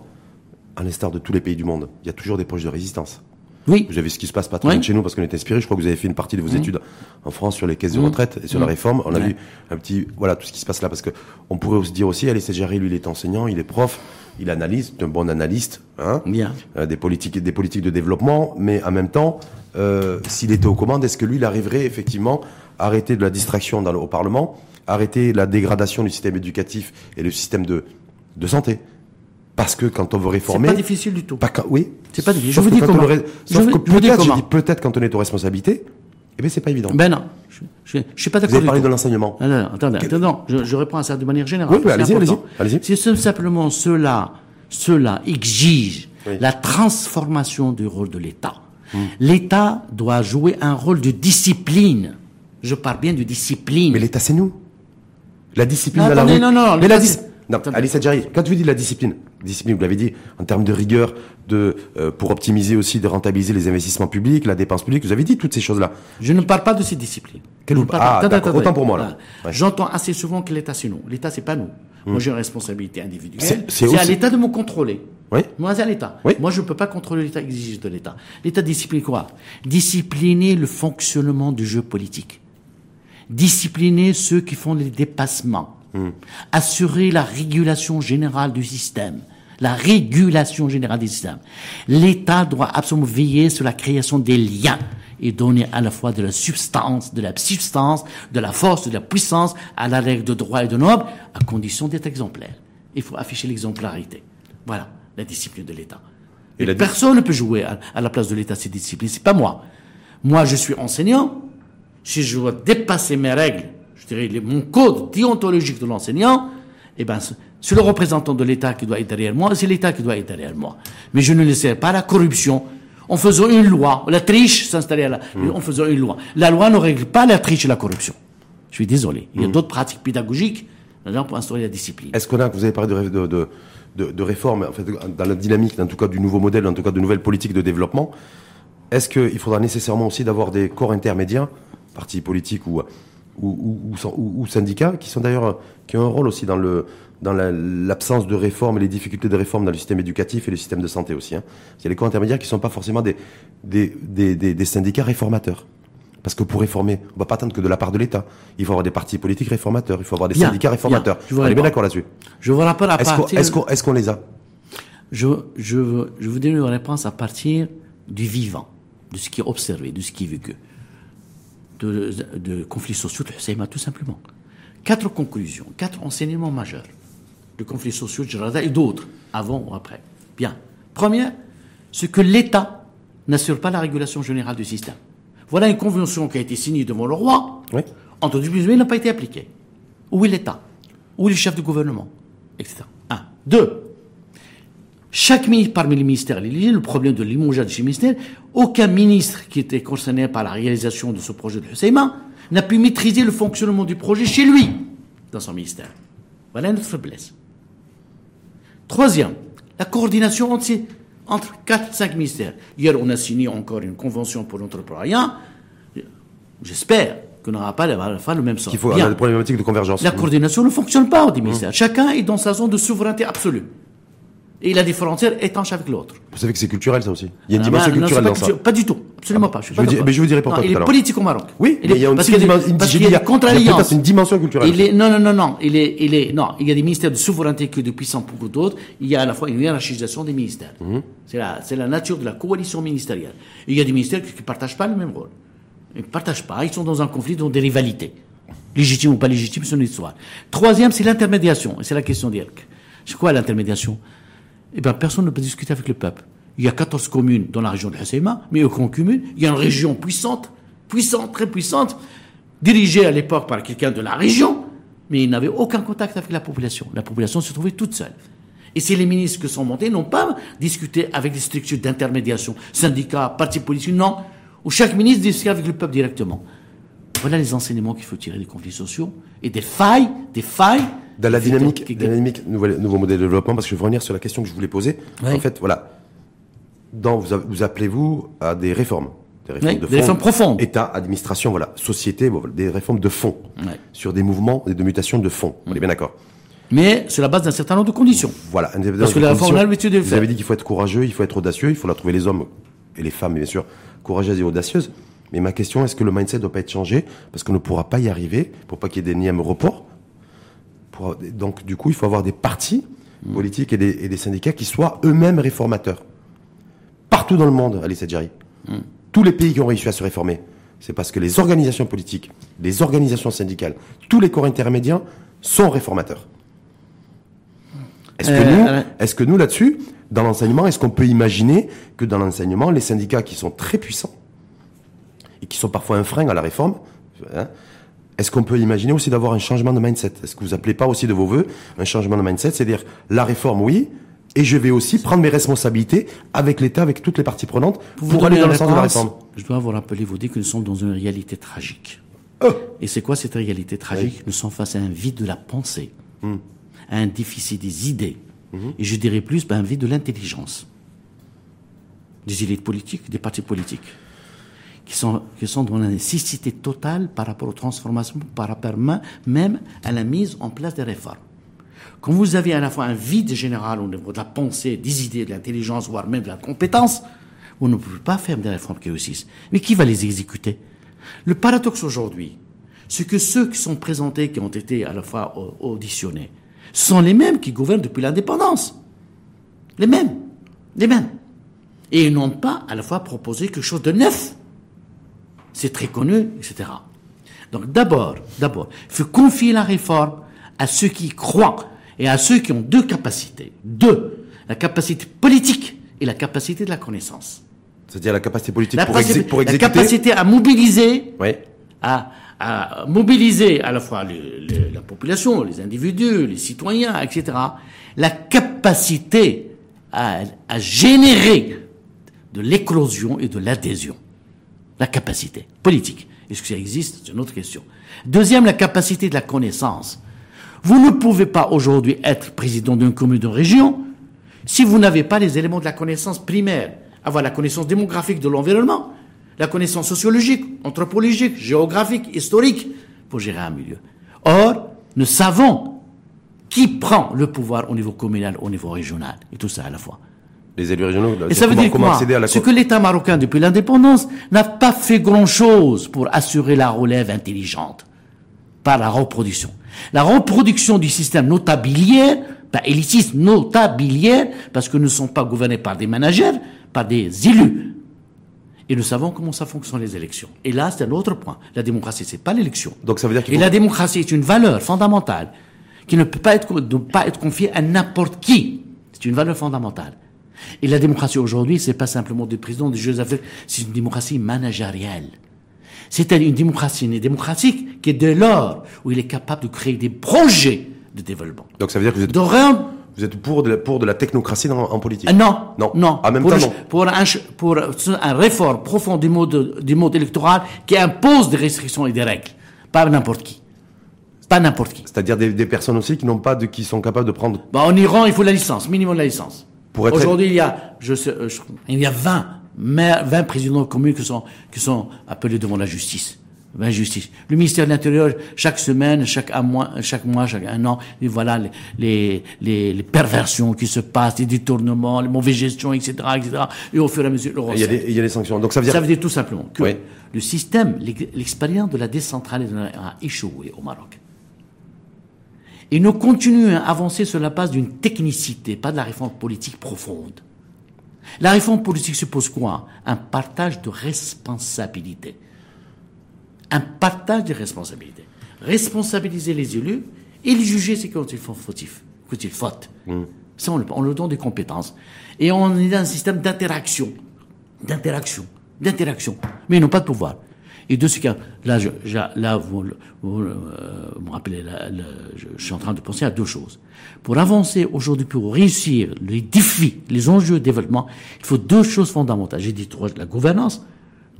à l'instar de tous les pays du monde, il y a toujours des proches de résistance. Oui. Vous avez ce qui se passe pas très chez nous parce qu'on est inspiré. Je crois que vous avez fait une partie de vos études en France sur les caisses de retraite et sur la réforme. On a vu un petit, voilà, tout ce qui se passe là parce que on pourrait se dire aussi, Alice Jarry, lui, il est enseignant, il est prof il analyse, c'est un bon analyste, hein, Bien. Euh, des politiques, des politiques de développement, mais en même temps, euh, s'il était aux commandes, est-ce que lui, il arriverait effectivement à arrêter de la distraction dans le, au Parlement, arrêter la dégradation du système éducatif et le système de, de santé? Parce que quand on veut réformer, c'est pas difficile du tout. Pas oui, c'est pas difficile. Je vous dis comment. sauf que peut-être, je dis peut-être quand on est aux responsabilités, eh bien, c'est pas évident. Ben non. Je, je, suis pas d'accord. Vous avez parlé de l'enseignement. Non, non, attendez, attendez, je, je, réponds à ça de manière générale. Oui, allez-y, allez-y. Allez si simplement cela, cela exige la transformation du rôle de l'État. Hmm. L'État doit jouer un rôle de discipline. Je parle bien de discipline. Mais l'État, c'est nous. La discipline. Non, attendez, non, non, mais la discipline. Non, Alice Adjari, quand tu dis de la discipline, discipline, vous l'avez dit, en termes de rigueur, de euh, pour optimiser aussi, de rentabiliser les investissements publics, la dépense publique, vous avez dit toutes ces choses-là. Je ne parle pas de ces disciplines. ah, autant pour moi là. J'entends assez souvent que l'État c'est nous. L'État c'est pas nous. Moi hmm. j'ai une responsabilité individuelle. C'est à l'État de me contrôler. Oui. Moi c'est à l'État. Oui. Moi je ne peux pas contrôler l'État exige de l'État. L'État discipline quoi? Discipliner le fonctionnement du jeu politique. Discipliner ceux qui font les dépassements Assurer la régulation générale du système. La régulation générale du système. L'État doit absolument veiller sur la création des liens et donner à la fois de la substance, de la substance, de la force, de la puissance à la règle de droit et de noble, à condition d'être exemplaire. Il faut afficher l'exemplarité. Voilà la discipline de l'État. Et, personne ne peut jouer à, à la place de l'État cette discipline. C'est pas moi. Moi, je suis enseignant. Si je dois dépasser mes règles mon code déontologique de l'enseignant, eh ben, c'est le représentant de l'État qui doit être derrière moi, c'est l'État qui doit être derrière moi. Mais je ne laisserai pas la corruption en faisant une loi. La triche s'installer là, mmh. en faisant une loi. La loi ne règle pas la triche et la corruption. Je suis désolé. Il y a mmh. d'autres pratiques pédagogiques pour instaurer la discipline. Est-ce qu'on a, vous avez parlé de, de, de, de réforme, en fait, dans la dynamique, en tout cas du nouveau modèle, en tout cas de nouvelles politiques de développement, est-ce qu'il faudra nécessairement aussi d'avoir des corps intermédiaires, partis politiques ou ou, ou, syndicats, qui sont d'ailleurs qui ont un rôle aussi dans le dans l'absence de réforme et les difficultés de réforme dans le système éducatif et le système de santé aussi. Hein. Il y a les corps intermédiaires qui ne sont pas forcément des des, des, des, syndicats réformateurs. Parce que pour réformer, on ne va pas attendre que de la part de l'État. Il faut avoir des partis politiques réformateurs, il faut avoir des syndicats réformateurs. on est bien d'accord là-dessus. Je vous rappelle à partir... Est-ce qu'on est qu'on les a? Je, je, je vous donne une réponse à partir du vivant, de ce qui est observé, de ce qui est vécu de, conflits sociaux de Hussein, tout simplement. Quatre conclusions, quatre enseignements majeurs de conflits sociaux de Jarada et d'autres, avant ou après. Bien. Première, c'est que l'État n'assure pas la régulation générale du système. Voilà une convention qui a été signée devant le roi. Oui. Entre mais n'a pas été appliquée. Où est l'État? Où est le chef de gouvernement? Etc. Un. Deux, chaque ministre parmi les ministères, le problème de limogeage de ces ministères, aucun ministre qui était concerné par la réalisation de ce projet de Hussein n'a pu maîtriser le fonctionnement du projet chez lui, dans son ministère. Voilà notre faiblesse. Troisième, la coordination entre entre 4 5 ministères. Hier, on a signé encore une convention pour l'entrepreneuriat. J'espère qu'on n'aura pas le même sort. Il faut avoir des problématiques de convergence. La coordination ne fonctionne pas au ministères. Chacun est dans sa zone de souveraineté absolue. Et il a des frontières étanches avec l'autre. Vous savez que c'est culturel, ça aussi. Il y a une ah, dimension culturelle dans ça. Pas du tout. Absolument pas. Je, je mais je vous dirai pourquoi. il est politique au Maroc. Oui, il, y a parce qu'il y a, une, parce qu'il y a, une dimension culturelle. Il est, non, non, non, non. Il est, il est, non. Il y a des ministères de souveraineté que de puissants pour d'autres. Il y a à la fois une hiérarchisation des ministères. Mhm. C'est la, c'est la nature de la coalition ministérielle. il y a des ministères qui ne partagent pas le même rôle. Ils ne partagent pas. Ils sont dans un conflit, dans des rivalités. Légitime ou pas légitime, c'est une histoire. Troisième, c'est l'intermédiation. Et c'est la question d'Irk. C'est quoi l'intermédiation? Eh bien, personne ne peut discuter avec le peuple. Il y a 14 communes dans la région de Hasseima, mais aucune commune. Il y a une région puissante, puissante, très puissante, dirigée à l'époque par quelqu'un de la région, mais il n'avait aucun contact avec la population. La population se trouvait toute seule. Et c'est les ministres qui sont montés n'ont pas discuté avec des structures d'intermédiation, syndicats, partis politiques, non, où chaque ministre discute avec le peuple directement. Voilà les enseignements qu'il faut tirer des conflits sociaux et des failles, des failles dans la dynamique, dynamique nouveau, modèle de développement, parce que je veux revenir sur la question que je voulais poser. En fait, voilà. Dans, vous, vous appelez-vous à des réformes. Des réformes, de fond, des réformes profondes. État, administration, voilà. Société, des réformes de fond. Sur des mouvements et de mutations de fond. On est bien d'accord. Mais sur la base d'un certain nombre de conditions. Voilà. Parce que la réforme, a l'habitude de Vous avez dit qu'il faut être courageux, il faut être audacieux, il faut la trouver les hommes et les femmes, bien sûr, courageuses et audacieuses. Mais ma question, est-ce que le mindset ne doit pas être changé Parce qu'on ne pourra pas y arriver pour pas qu'il y ait d'énièmes reports donc, du coup, il faut avoir des partis politiques et des, syndicats qui soient eux-mêmes réformateurs. Partout dans le monde, Alice Adjari. Tous les pays qui ont réussi à se réformer, c'est parce que les organisations politiques, les organisations syndicales, tous les corps intermédiaires sont réformateurs. Est-ce que, euh, nous, est-ce que nous, là-dessus, dans l'enseignement, est-ce qu'on peut imaginer que dans l'enseignement, les syndicats qui sont très puissants et qui sont parfois un frein à la réforme, hein, est-ce qu'on peut imaginer aussi d'avoir un changement de mindset? Est-ce que vous appelez pas aussi de vos voeux un changement de mindset? C'est-à-dire la réforme, oui, et je vais aussi prendre mes responsabilités avec l'État, avec toutes les parties prenantes, pour, aller dans le sens de la réforme. Je dois vous rappeler, vous dire que nous sommes dans une réalité tragique. Oh. Et c'est quoi cette réalité tragique? Nous sommes face à un vide de la pensée, hmm. à un déficit des idées, hmm. et je dirais plus, ben, un vide de l'intelligence. Des élites politiques, des partis politiques qui sont, qui sont dans la nécessité totale par rapport aux transformations, par rapport même à la mise en place des réformes. Quand vous avez à la fois un vide général au niveau de la pensée, des idées, de l'intelligence, voire même de la compétence, vous ne pouvez pas faire des réformes qui réussissent. Mais qui va les exécuter? Le paradoxe aujourd'hui, c'est que ceux qui sont présentés, qui ont été à la fois auditionnés, sont les mêmes qui gouvernent depuis l'indépendance. Les mêmes. Les mêmes. Et ils n'ont pas à la fois proposé quelque chose de neuf c'est très connu, etc. Donc d'abord, d'abord, il faut confier la réforme à ceux qui croient et à ceux qui ont deux capacités. Deux, la capacité politique et la capacité de la connaissance. C'est-à-dire la capacité politique pour, exécuter. La capacité à mobiliser, oui. à, à, mobiliser à la fois la population, les individus, les citoyens, etc. La capacité à, à générer de l'éclosion et de l'adhésion la capacité politique. Est-ce que ça existe? C'est une autre question. Deuxième, la capacité de la connaissance. Vous ne pouvez pas aujourd'hui être président d'une commune de région si vous n'avez pas les éléments de la connaissance primaire, avoir la connaissance démographique de l'environnement, la connaissance sociologique, anthropologique, géographique, historique, pour gérer un milieu. Or, nous savons qui prend le pouvoir au niveau communal, au niveau régional, et tout ça à la fois les élus régionaux. Et ça veut dire quoi Ce que l'État marocain, depuis l'indépendance, n'a pas fait grand-chose pour assurer la relève intelligente par la reproduction. La reproduction du système notabilier, pas élitiste, notabilière, parce que nous ne sommes pas gouvernés par des managers, par des élus. Et nous savons comment ça fonctionne les élections. Et là, c'est un autre point. La démocratie, c'est pas l'élection. Donc ça veut dire Et la démocratie est une valeur fondamentale qui ne peut pas être, ne pas être confiée à n'importe qui. C'est une valeur fondamentale. Et la démocratie aujourd'hui, c'est pas simplement des présidents, des jeux d'affaires, c'est une démocratie managériale. C'est une démocratie, une démocratie qui est de l'or, où il est capable de créer des projets de développement. Donc ça veut dire que vous êtes, vous êtes pour, de la, pour de la technocratie en politique? Ah, Non, non, non. En même pour, temps, non. Pour un, pour un réforme profond du mode, du mode électoral qui impose des restrictions et des règles. Pas n'importe qui. Pas n'importe qui. C'est-à-dire des, des, personnes aussi qui n'ont pas de, qui sont capables de prendre. Bah, en Iran, il faut la licence, minimum de la licence. Aujourd'hui, il y a, je sais, euh, il y a 20 maires, 20 présidents de communes qui sont, qui sont appelés devant la justice. 20 justice. Le ministère de l'Intérieur, chaque semaine, chaque mois, chaque mois, chaque un an, et voilà les, les, les, perversions qui se passent, les détournements, les mauvaises gestions, etc., etc. Et au fur et à mesure, le il y a des, il y a des sanctions. Donc ça veut dire. Ça veut dire tout simplement que le système, l'expérience de la décentralisation a échoué au Maroc. Et nous continuons à avancer sur la base d'une technicité, pas de la réforme politique profonde. La réforme politique suppose quoi? Un partage de responsabilités. Un partage de responsabilités. Responsabiliser les élus et les juger c'est quand ils font fautif, quand ils fautent. Mm. Ça, on, on leur donne des compétences. Et on est dans un système d'interaction. D'interaction. D'interaction. Mais ils n'ont pas de pouvoir. Et de ce cas, là, je, là, vous, vous, euh, me rappelez, je, suis en train de penser à deux choses. Pour avancer aujourd'hui, pour réussir les défis, les enjeux de développement, il faut deux choses fondamentales. J'ai dit trois, la gouvernance.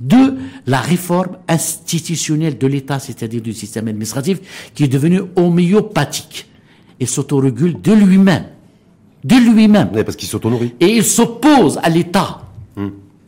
Deux, la réforme institutionnelle de l'État, c'est-à-dire du système administratif, qui est devenu homéopathique et s'autorégule de lui-même. De lui-même. parce qu'il s'autonourrit. Et il s'oppose à l'État.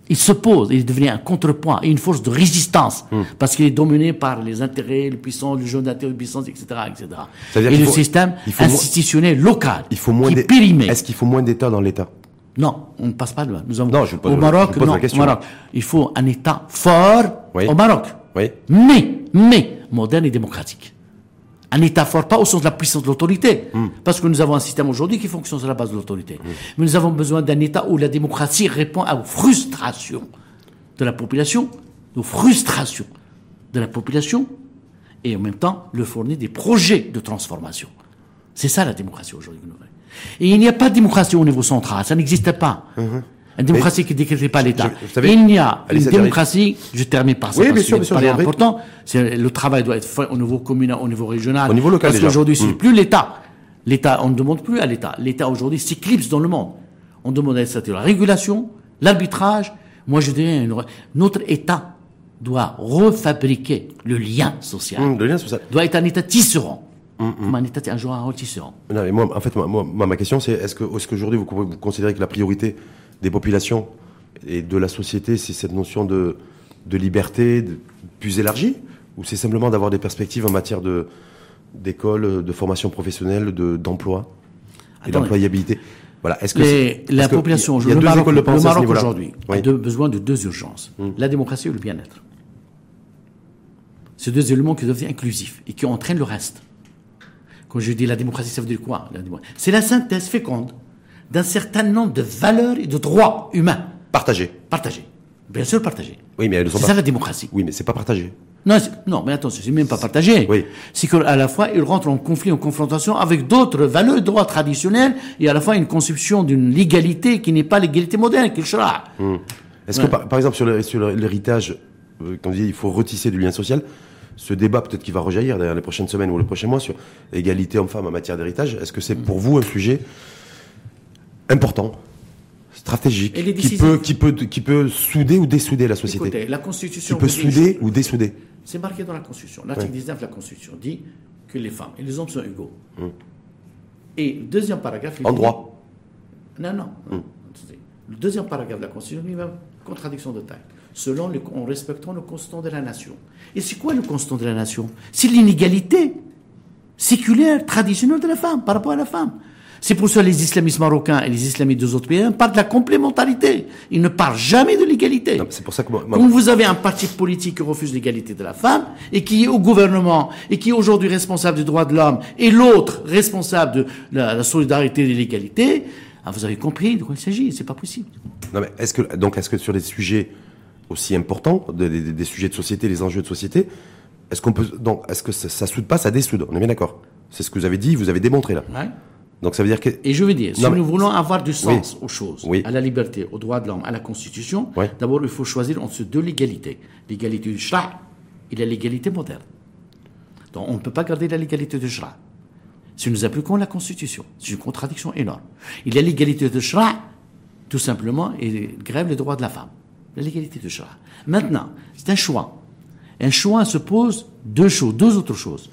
Il s'oppose, il devient un contrepoint une force de résistance, hmm. parce qu'il est dominé par les intérêts, les puissants, le jeu d'intérêts, les puissances, etc., etc. Et le système institutionnel local, il faut moins qui périmé. Est-ce qu'il faut moins d'État dans l'État? Non, on ne passe pas de là. Nous avons, non, je au Maroc, non, au Maroc, il faut un État fort au Maroc, oui. mais, mais moderne et démocratique un État fort, pas au sens de la puissance de l'autorité, hmm. parce que nous avons un système aujourd'hui qui fonctionne sur la base de l'autorité. Hmm. Mais nous avons besoin d'un État où la démocratie répond aux frustrations de la population, aux frustrations de la population, et en même temps le fournir des projets de transformation. C'est ça la démocratie aujourd'hui. Et il n'y a pas de démocratie au niveau central, ça n'existe pas. Uh-huh. Une démocratie qui ne décrète pas l'État. Il y a une démocratie, je termine par ça, oui, parce que c'est important, le travail doit être fait au niveau communal, au niveau régional. Au niveau local Parce qu'aujourd'hui, c'est hmm. plus l'État. L'État, on ne demande plus à l'État. L'État aujourd'hui s'éclipse dans le monde. On demande à l'État la régulation, l'arbitrage. Moi, je dirais, notre État doit refabriquer le lien social. Hmm, le lien social. Doit être un État tisserand. Mmh, un État, un joueur un tisserand. Non, mais moi, en fait, moi, ma question, c'est est-ce que, est-ce qu'aujourd'hui vous, vous considérez que la priorité des populations et de la société, c'est cette notion de, de liberté plus élargie Ou c'est simplement d'avoir des perspectives en matière de, d'école, de formation professionnelle, de, d'emploi et d'employabilité? Voilà. Est-ce que la population, il y a, le Maroc, le Maroc aujourd'hui a besoin de deux urgences hmm. la démocratie et le bien-être. Ces deux éléments qui doivent être inclusifs et qui entraînent le reste. Quand je dis la démocratie, ça veut dire quoi C'est la synthèse féconde d'un certain nombre de valeurs et de droits humains. Partagés. Partagés. Bien sûr, partagés. Oui, mais c'est ça la démocratie. Oui, mais c'est pas partagé. Non, non, mais attends, c'est même pas partagé. Oui. C'est qu'à la fois, il rentre en conflit, en confrontation avec d'autres valeurs, droits traditionnels, et à la fois une conception d'une légalité qui n'est pas l'égalité moderne, qu'il sera. Hmm. Est-ce que, par, exemple, sur l'héritage, euh, quand on dit il faut retisser du lien social, ce débat peut-être qui va rejaillir dans les prochaines semaines ou les prochains mois sur l'égalité homme-femme en matière d'héritage, est-ce que c'est pour vous un sujet important, stratégique, qui peut, qui, peut, qui peut souder ou dessouder la société. Écoutez, la Constitution. Qui peut souder ou dessouder. C'est marqué dans la Constitution. L'article 19 de la Constitution dit que les femmes et les hommes sont égaux. Hum. Et le deuxième paragraphe. en droit. Non, non. Hum. Le deuxième paragraphe de la Constitution dit même contradiction de taille. Selon le, en respectant le constant de la nation. Et c'est quoi le constant de la nation? C'est l'inégalité séculaire, traditionnelle de la femme par rapport à la femme. C'est pour ça que les islamistes marocains et les islamistes des autres pays parlent de la complémentarité. Ils ne parlent jamais de l'égalité. C'est pour ça que moi, Quand vous avez un parti politique qui refuse l'égalité de la femme et qui est au gouvernement et qui est aujourd'hui responsable des droits de l'homme et l'autre responsable de la, solidarité et de l'égalité, ah, vous avez compris de quoi il s'agit. C'est pas possible. Non mais est-ce que donc est-ce que sur des sujets aussi importants, des, sujets de société, les enjeux de société, est-ce qu'on peut donc est-ce que ça, ça soude pas, ça dessoude? On est bien d'accord. C'est ce que vous avez dit, vous avez démontré là. Ouais. Donc ça veut dire que... Et je veux dire, si nous voulons avoir du sens aux choses, à la liberté, aux droits de l'homme, à la Constitution, d'abord il faut choisir entre deux légalités. L'égalité du Shra et la légalité moderne. Donc on ne peut pas garder la légalité du Shra. Si nous appliquons la Constitution, c'est une contradiction énorme. Il y a l'égalité de Shra, tout simplement, et grève les droits de la femme. La légalité de Shra. Maintenant, c'est un choix. Un choix se pose deux choses, deux autres choses.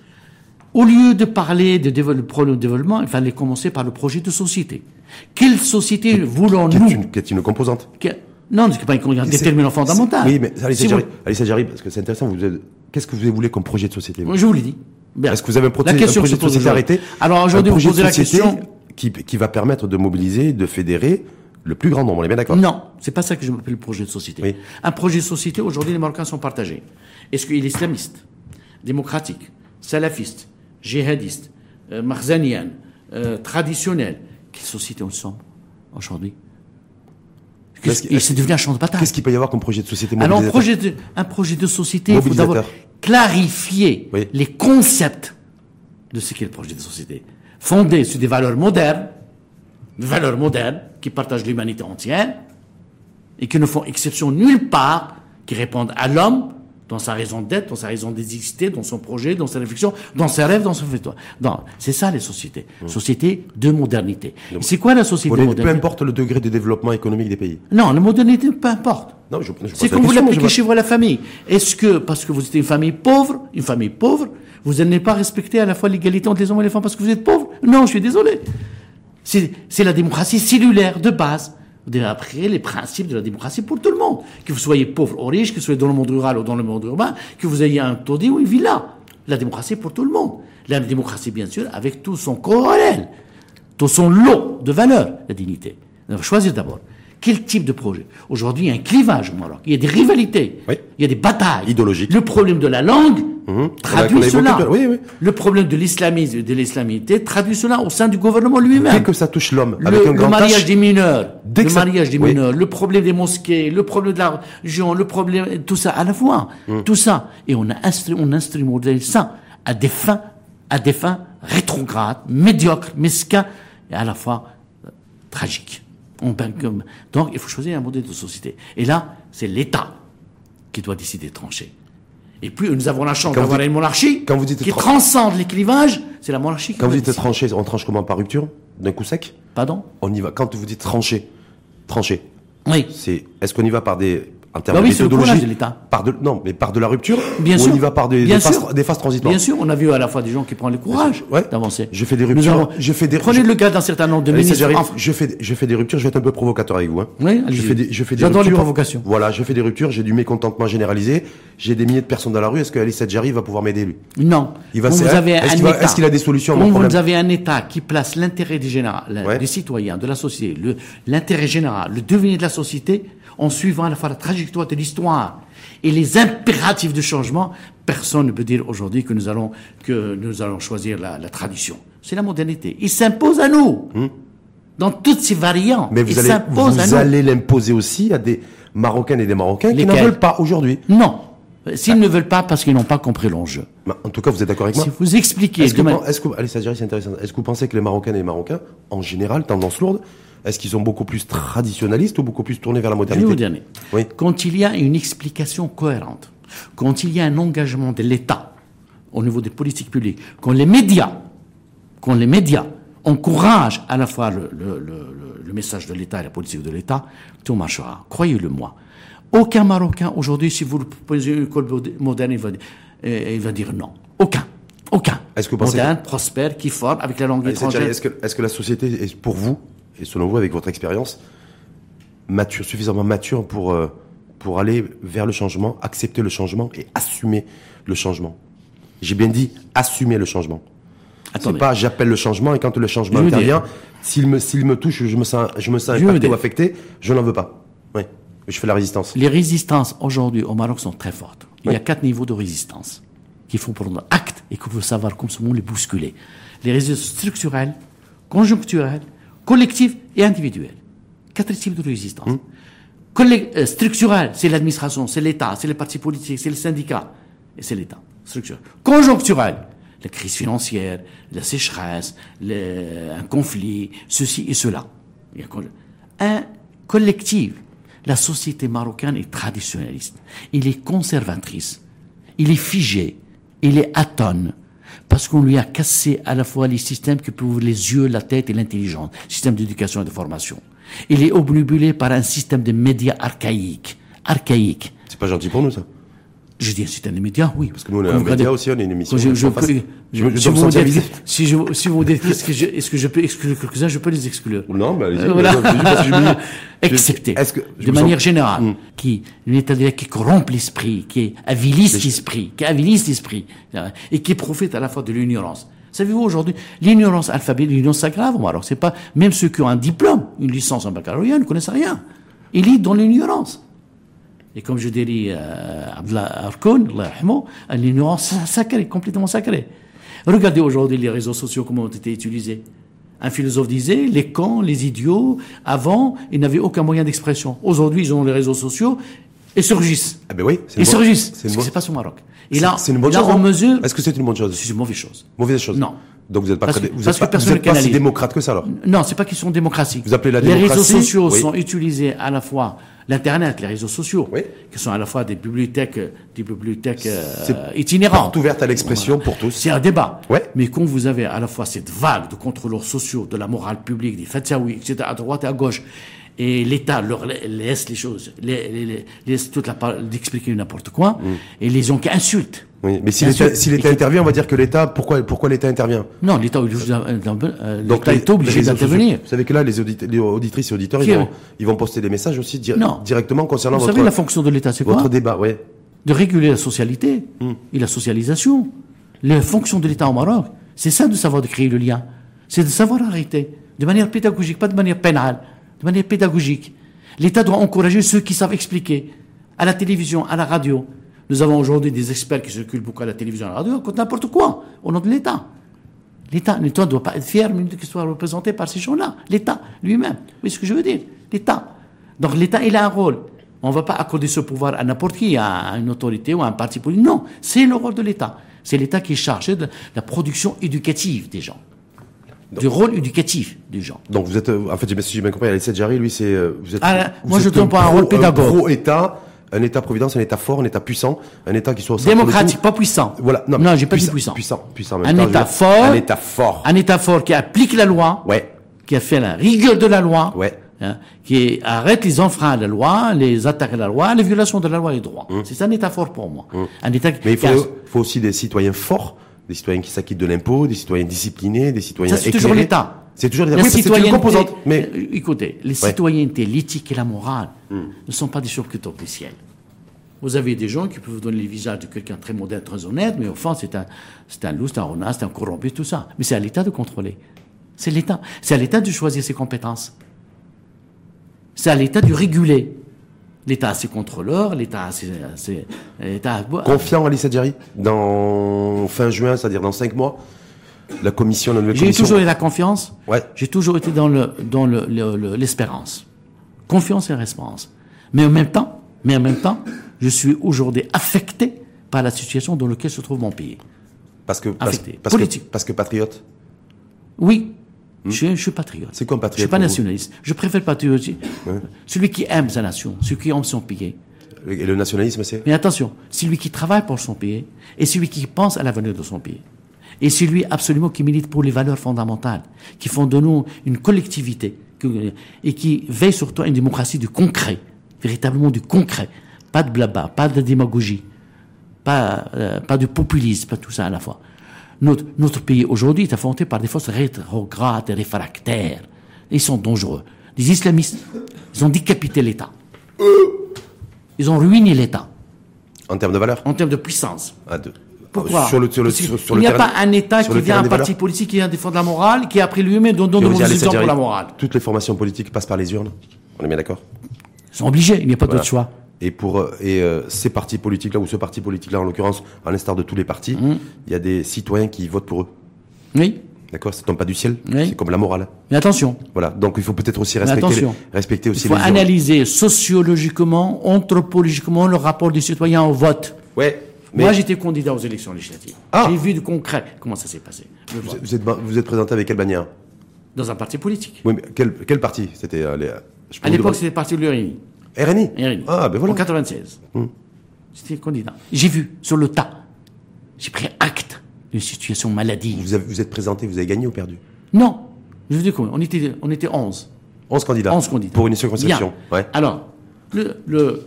Au lieu de parler de problème de développement, il fallait commencer par le projet de société. Quelle société voulons-nous Qui est une composante? Non, c'est pas un déterminant fondamental. Oui, mais allez, ça j'arrive, parce que c'est intéressant. Vous qu'est-ce que vous voulez comme projet de société Je vous l'ai dit. Est-ce que vous avez un, projet, de société arrêté? Alors aujourd'hui, vous posez la question qui, qui va permettre de mobiliser, de fédérer le plus grand nombre. On est bien d'accord? Non, c'est pas ça que je m'appelle le projet de société. Un projet de société, aujourd'hui, les Marocains sont partagés. Est-ce qu'il est islamiste, démocratique, salafiste, djihadiste, euh, marzanian, euh, traditionnel Quelle société on sommes aujourd'hui? C'est devenu un champ de bataille. Qu'est-ce qu'il peut y avoir comme projet de société Alors, un projet de, un projet de société, il faut d'abord clarifier les concepts de ce qu'est le projet de société. Fondé sur des valeurs modernes, des valeurs modernes qui partagent l'humanité entière et qui ne font exception nulle part, qui répondent à l'homme dans sa raison d'être, dans sa raison d'exister, dans son projet, dans sa réflexion, dans ses rêves, dans son fait. C'est ça les sociétés. Mmh. Sociétés de modernité. C'est quoi la société de modernité Peu importe le degré de développement économique des pays. Non, la modernité, peu importe. C'est comme vous l'appliquez chez vous à la famille. Est-ce que, parce que vous êtes une famille pauvre, une famille pauvre, vous n'allez pas respecter à la fois l'égalité entre les hommes et les femmes parce que vous êtes pauvre? Non, je suis désolé. C'est la démocratie cellulaire de base. Vous devez appris les principes de la démocratie pour tout le monde. Que vous soyez pauvre ou riche, que vous soyez dans le monde rural ou dans le monde urbain, que vous ayez un taudis ou une villa. La démocratie pour tout le monde. La démocratie, bien sûr, avec tout son corollaire, tout son lot de valeurs, la dignité. Choisir d'abord. Quel type de projet? Aujourd'hui, il y a un clivage au Maroc. Il y a des rivalités. Il y a des batailles. Idéologiques. Le problème de la langue mmh. traduit cela. Le problème de l'islamisme de l'islamité traduit cela au sein du gouvernement lui-même. Dès que ça touche l'homme, avec un grand Le mariage des mineurs, le mariage des mineurs, le problème des mosquées, le problème de la religion, le problème, tout ça à la fois. Mmh. Tout ça. Et on a on instrumentalise ça à des fins, à des fins rétrogrades, médiocres, mesquins et à la fois euh, tragiques. Donc, il faut choisir un modèle de société. Et là, c'est l'État qui doit décider de trancher. Et puis, nous avons la chance d'avoir une monarchie quand vous dites qui transcende les clivages. C'est la monarchie qui Quand vous dites trancher, on tranche comment Par rupture D'un coup sec Pardon On y va. Quand vous dites trancher, trancher. Oui. C'est, est-ce qu'on y va par des, en termes bah oui, de méthodologie, de. Par de, non, mais par de la rupture. Bien sûr. On y va par des, des, phases, des, phases, transitoires. Bien sûr, on a vu à la fois des gens qui prennent le courage ouais. d'avancer. Je fais des ruptures. je fais des. Prenez le cas d'un certain nombre de ministres. Je fais, je fais des ruptures. Je vais être un peu provocateur avec vous. Hein. Oui. Je fais des, je fais des les provocations. Voilà, je fais des ruptures. J'ai du mécontentement généralisé. J'ai des milliers de personnes dans la rue. Est-ce que Alice Adjari va pouvoir m'aider lui? Non. Il va. Est-ce qu'il a des solutions Quand vous avez un État qui place l'intérêt des citoyens, de la société, l'intérêt général, le devenir de la société, en suivant à la fois la trajectoire de l'histoire et les impératifs de changement, personne ne peut dire aujourd'hui que nous allons, que nous allons choisir la, la tradition. C'est la modernité. Il s'impose à nous. Hmm. Dans toutes ses variantes. Mais vous il allez, vous allez l'imposer aussi à des Marocaines et des Marocains qui n'en veulent pas aujourd'hui. Non. S'ils ne veulent pas parce qu'ils n'ont pas compris l'enjeu. En tout cas, vous êtes d'accord avec moi Si vous expliquez... Est-ce que, est-ce que, allez, ça c'est intéressant. Est-ce que vous pensez que les Marocaines et les Marocains, en général, tendance lourde, est-ce qu'ils sont beaucoup plus traditionnalistes ou beaucoup plus tournés vers la modernité Je vais vous dire. Oui. Quand il y a une explication cohérente, quand il y a un engagement de l'État au niveau des politiques publiques, quand les médias, quand les médias encouragent à la fois le, le, le, le message de l'État et la politique de l'État, tout marchera. Croyez-le moi. Aucun Marocain aujourd'hui, si vous le proposez une école moderne, il va, euh, il va dire non. Aucun. Aucun. Est-ce que vous pensez moderne, prospère, qui forme avec la langue étrangère. Est-ce que, est que la société est pour vous et selon vous, avec votre expérience, mature, suffisamment mature pour, euh, pour aller vers le changement, accepter le changement et assumer le changement? J'ai bien dit assumer le changement. C'est pas j'appelle le changement et quand le changement intervient, s'il me, s'il me touche, je me sens, je me sens impacté ou affecté, je n'en veux pas. Oui. Je fais la résistance. Les résistances aujourd'hui au Maroc sont très fortes. Il y a quatre niveaux de résistance qu'il faut prendre acte et qu'il faut savoir comment les bousculer. Les résistances structurelles, conjoncturelles, collectif et individuel. Quatre types de résistance. Euh, structurel, c'est l'administration, c'est l'État, c'est les partis politiques, c'est les syndicats, et c'est l'État. Structurel. Conjoncturel, la crise financière, la sécheresse, un conflit, ceci et cela. Un collectif, la société marocaine est traditionnaliste, il est conservatrice, il est figé, il est atone, parce qu'on lui a cassé à la fois les systèmes qui peuvent les yeux, la tête et l'intelligence, système d'éducation et de formation. Il est obnubilé par un système de médias archaïques. Archaïques. C'est pas gentil pour nous, ça. Je dis c'est un média, oui. Parce que nous, on est un média aussi, on est une émission. Je, je, peux, je, si, vous me dites, si, je, si vous dites, est-ce que, je, est-ce que je peux exclure quelques-uns, je peux les exclure. Non, mais allez-y. Euh, voilà. Excepté, de manière générale, hmm. qui, de qui corrompt l'esprit, qui avilisse l'esprit, qui avilisse l'esprit, et qui profite à la fois de l'ignorance. Savez-vous aujourd'hui, l'ignorance alphabétique, l'ignorance c'est grave. Alors c'est pas, même ceux qui ont un diplôme, une licence en baccalauréat, ne connaissent rien. Ils lisent dans l'ignorance. Et comme je dirais euh, Abdullah Arkoun, l'ignorance sacrée, complètement sacrée. Regardez aujourd'hui les réseaux sociaux, comment ont été utilisés. Un philosophe disait, les cons, les idiots, avant, ils n'avaient aucun moyen d'expression. Aujourd'hui, ils ont les réseaux sociaux et surgissent. Ah ben oui, Ils surgissent. C'est ce qui se passe au Maroc. Et là, c'est une bonne là, chose. on mesure. Est-ce que c'est une bonne chose? C'est une mauvaise chose. Mauvaise chose. Non. Donc vous n'êtes pas, Parce très, vous parce êtes pas, que vous êtes pas si démocrate que ça alors. Non, c'est pas qu'ils sont démocratiques. Vous appelez la Les réseaux démocratie sociaux Oui. sont utilisés à la fois l'internet, les réseaux sociaux, Oui. qui sont à la fois des bibliothèques, euh, des bibliothèques euh, itinérantes. Porte ouverte à l'expression pour tous. C'est un débat. Ouais. Mais quand vous avez à la fois cette vague de contrôleurs sociaux, de la morale publique, des fatsaouis, etc., à droite et à gauche, et l'État leur la- laisse les choses, les, les- les- laisse toute la parole d'expliquer n'importe quoi, Mm. et les gens qui insultent. Oui, mais si l'État intervient, on va dire que l'État, pourquoi, pourquoi l'État intervient? Non, l'État est obligé euh, d'intervenir. Vous savez que là, les, audit- les auditrices et auditeurs, ils vont, ils vont poster des messages aussi di- Non. directement concernant Vous votre, savez, la fonction de l'État, c'est quoi? votre débat. Ouais. de réguler la socialité Hmm. et la socialisation. La fonction de l'État au Maroc, c'est ça de savoir de créer le lien. C'est de savoir arrêter, de manière pédagogique, pas de manière pénale, de manière pédagogique. L'État doit encourager ceux qui savent expliquer, à la télévision, à la radio. Nous avons aujourd'hui des experts qui circulent beaucoup à la télévision, à la radio, contre n'importe quoi, au nom de l'État. L'État, l'État ne doit pas être fier, mais qu'il soit représenté par ces gens-là. L'État lui-même. Vous voyez ce que je veux dire? L'État. Donc l'État, il a un rôle. On ne va pas accorder ce pouvoir à n'importe qui, à une autorité ou à un parti politique. Non, c'est le rôle de l'État. C'est l'État qui est chargé de la production éducative des gens. Du rôle éducatif des gens. Donc vous êtes, euh, en fait, si j'ai bien compris, Alexis Jarry, lui, c'est, euh, vous êtes, Ah, vous moi, je êtes donne pas un rôle pédagogue. Pro-État, un État-providence, un État fort, un État puissant, un État qui soit au Démocratique, pas puissant. Voilà. Non, non j'ai pas dit puissant, puissant. Puissant, même Un temps, État fort. Un État fort. Un État fort qui applique la loi. Ouais. qui a fait la rigueur de la loi, Ouais. hein, qui arrête les enfreins à la loi, les attaques à la loi, les violations de la loi et des droits. C'est ça un État fort pour moi. Un État qui Hum. Mais il qui a- faut, faut aussi des citoyens forts, des citoyens qui s'acquittent de l'impôt, des citoyens disciplinés, des citoyens ça c'est toujours l'État. C'est toujours l'État. La Oui, une composante. Mais Euh, écoutez, les citoyennetés, l'éthique et la morale ne sont pas des surcuteurs du ciel. Vous avez des gens qui peuvent vous donner le visage de quelqu'un très moderne, très honnête, mais au fond, c'est un, c'est un loup, c'est un renard, c'est un corrompu, tout ça. Mais c'est à l'État de contrôler. C'est l'État. C'est à l'État de choisir ses compétences. C'est à l'État de réguler. L'État a ses contrôleurs, l'État a ses, ses- l'État a- confiant, Alice Adjari, dans fin juin, c'est-à-dire dans cinq mois, la commission, la nouvelle J'ai toujours eu la confiance. Ouais. J'ai toujours été dans le dans le- le- le- l'espérance, confiance et espérance. Mais en même temps, mais en même temps, je suis aujourd'hui affecté par la situation dans laquelle se trouve mon pays. Parce que, parce, Affecté. parce que, Politique. parce que patriote. Oui, je, suis- je suis patriote. Hmm. C'est quoi un Je suis patriote pas nationaliste. Je préfère le patriotisme. Celui qui aime sa nation, celui qui aime son pays. Et le nationalisme, c'est? Mais attention, celui qui travaille pour son pays et celui qui pense à l'avenir de son pays. Et celui absolument qui milite pour les valeurs fondamentales, qui font de nous une collectivité et qui veille surtout à une démocratie du concret, véritablement du concret, pas de blabla, pas de démagogie, pas, euh, pas de populisme, pas tout ça à la fois. Notre, notre pays aujourd'hui est affronté par des forces rétrogrades et réfractaires. Ils sont dangereux. Les islamistes, ils ont décapité l'État. Ils ont ruiné l'État en termes de valeur? en termes de puissance. Ah, de- Pourquoi Sur le, sur le, sur, le n'y a terrain- pas un État qui vient un parti politique qui vient défendre la morale, qui a pris lui-même donne donne de mauvais exemples pour la morale. Toutes les formations politiques passent par les urnes. On est bien d'accord? Ils sont obligés, il n'y a pas Voilà. d'autre choix. Et pour euh, et euh, ces partis politiques là ou ce parti politique là en l'occurrence, à l'instar de tous les partis, Mmh. il y a des citoyens qui votent pour eux. Oui, D'accord, ça tombe pas du ciel. Oui. C'est comme la morale. mais attention, Voilà. Donc il faut peut-être aussi respecter, les, attention. respecter il aussi faut les urnes. analyser sociologiquement, anthropologiquement le rapport des citoyens au vote. Ouais. Mais Moi, j'étais candidat aux élections législatives. Ah. J'ai vu de concret comment ça s'est passé? Vous, vous êtes vous êtes présenté avec quelle bannière? Dans un parti politique. Oui, mais quel quel parti? C'était euh, les. je peux À l'époque, c'était le parti de l'URI. RNI. RNI. Ah ben voilà. En 96. J'étais candidat. J'ai vu, sur le tas. J'ai pris acte d'une situation maladive. Vous, avez- vous êtes présenté, vous avez gagné ou perdu? Non. Je vous dis combien On était, on était 11. 11 candidats. 11 candidats. Pour une circonscription. Ouais. Alors, le, le,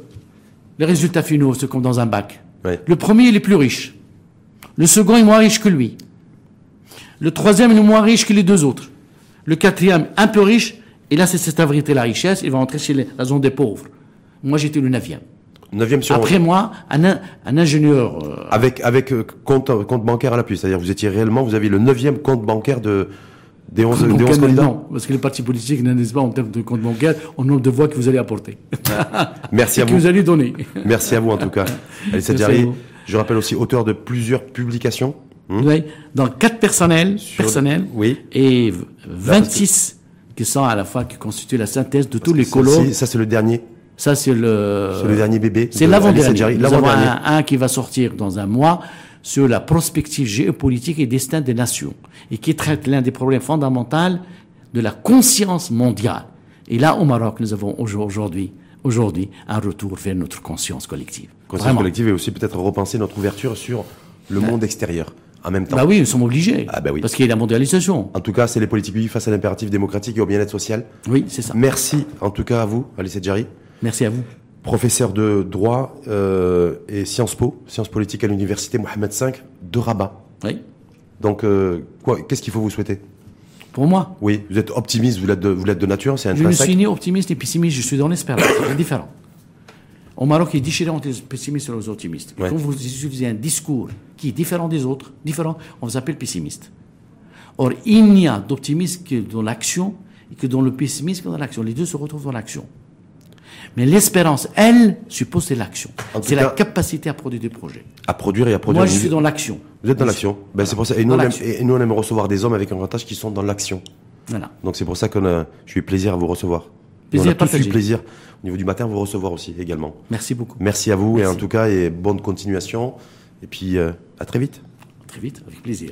les résultats finaux, c'est comme dans un bac. Ouais. Le premier, il est plus riche. Le second est moins riche que lui. Le troisième il est moins riche que les deux autres. Le quatrième, un peu riche, et là, c'est cette vérité la richesse, il va entrer chez les- la zone des pauvres. Moi, j'étais le neuvième. Neuvième sur Après moi, un, un ingénieur, euh, avec avec euh, compte compte bancaire à l'appui, c'est-à-dire vous étiez réellement, vous avez le neuvième compte bancaire de des 11 des bancaire, 11 candidats. non, parce que les partis politiques n'indiquent pas en termes de compte bancaire au nombre de voix que vous allez apporter. Merci à que vous. vous allez donner. Merci à vous en tout cas. Alice Merci à Adjari, vous. je rappelle aussi auteur de plusieurs publications. Hmm Oui, dans quatre personnels, Sur- personnels oui. et v- 26 qui sont à la fois qui constituent la synthèse de tous les. Celle-ci, Ça c'est le dernier, Ça, c'est le. c'est le dernier bébé. C'est de l'avant-dernier. Nous avons un, un qui va sortir dans un mois sur la prospective géopolitique et destin des nations et qui traite l'un des problèmes fondamentaux de la conscience mondiale. Et là, au Maroc, nous avons aujourd'hui, aujourd'hui, un retour vers notre conscience collective. Conscience Vraiment. collective et aussi peut-être repenser notre ouverture sur le monde extérieur en même temps. Bah oui, nous sommes obligés. Ah bah oui. Parce qu'il y a la mondialisation. En tout cas, c'est les politiques publiques face à l'impératif démocratique et au bien-être social. Oui, c'est ça. Merci en tout cas à vous, Alice Adjari. Merci à vous. professeur de droit euh, et Sciences Po, sciences politiques à l'université Mohamed V de Rabat. Oui. Donc, euh, quoi, qu'est-ce qu'il faut vous souhaiter? Pour moi, Oui, vous êtes optimiste, vous l'êtes de, vous l'êtes de nature, c'est je ne intrinsèque. suis ni optimiste ni pessimiste, je suis dans l'espérance. C'est différent. Au Maroc, il est déchiré entre les pessimistes et les optimistes. Ouais. Quand vous utilisez un discours qui est différent des autres, différent, on vous appelle pessimiste. Or, il n'y a d'optimisme que dans l'action et que dans le pessimisme que dans l'action. Les deux se retrouvent dans l'action. Mais l'espérance, elle, suppose c'est l'action. C'est la capacité à produire des projets. À produire et à produire. Moi, je suis dans l'action. Vous êtes dans l'action. Ben, c'est pour ça. Et nous, on aime, l'action. et nous, on aime recevoir des hommes avec un grand âge qui sont dans l'action. Voilà. Donc, c'est pour ça qu'on a, j'ai eu plaisir à vous recevoir. Plaisir on plaisir. Au niveau du matin, vous recevoir aussi également. Merci beaucoup. Merci à vous et en tout cas, et bonne continuation. Et puis, euh, à très vite. À très vite, avec plaisir.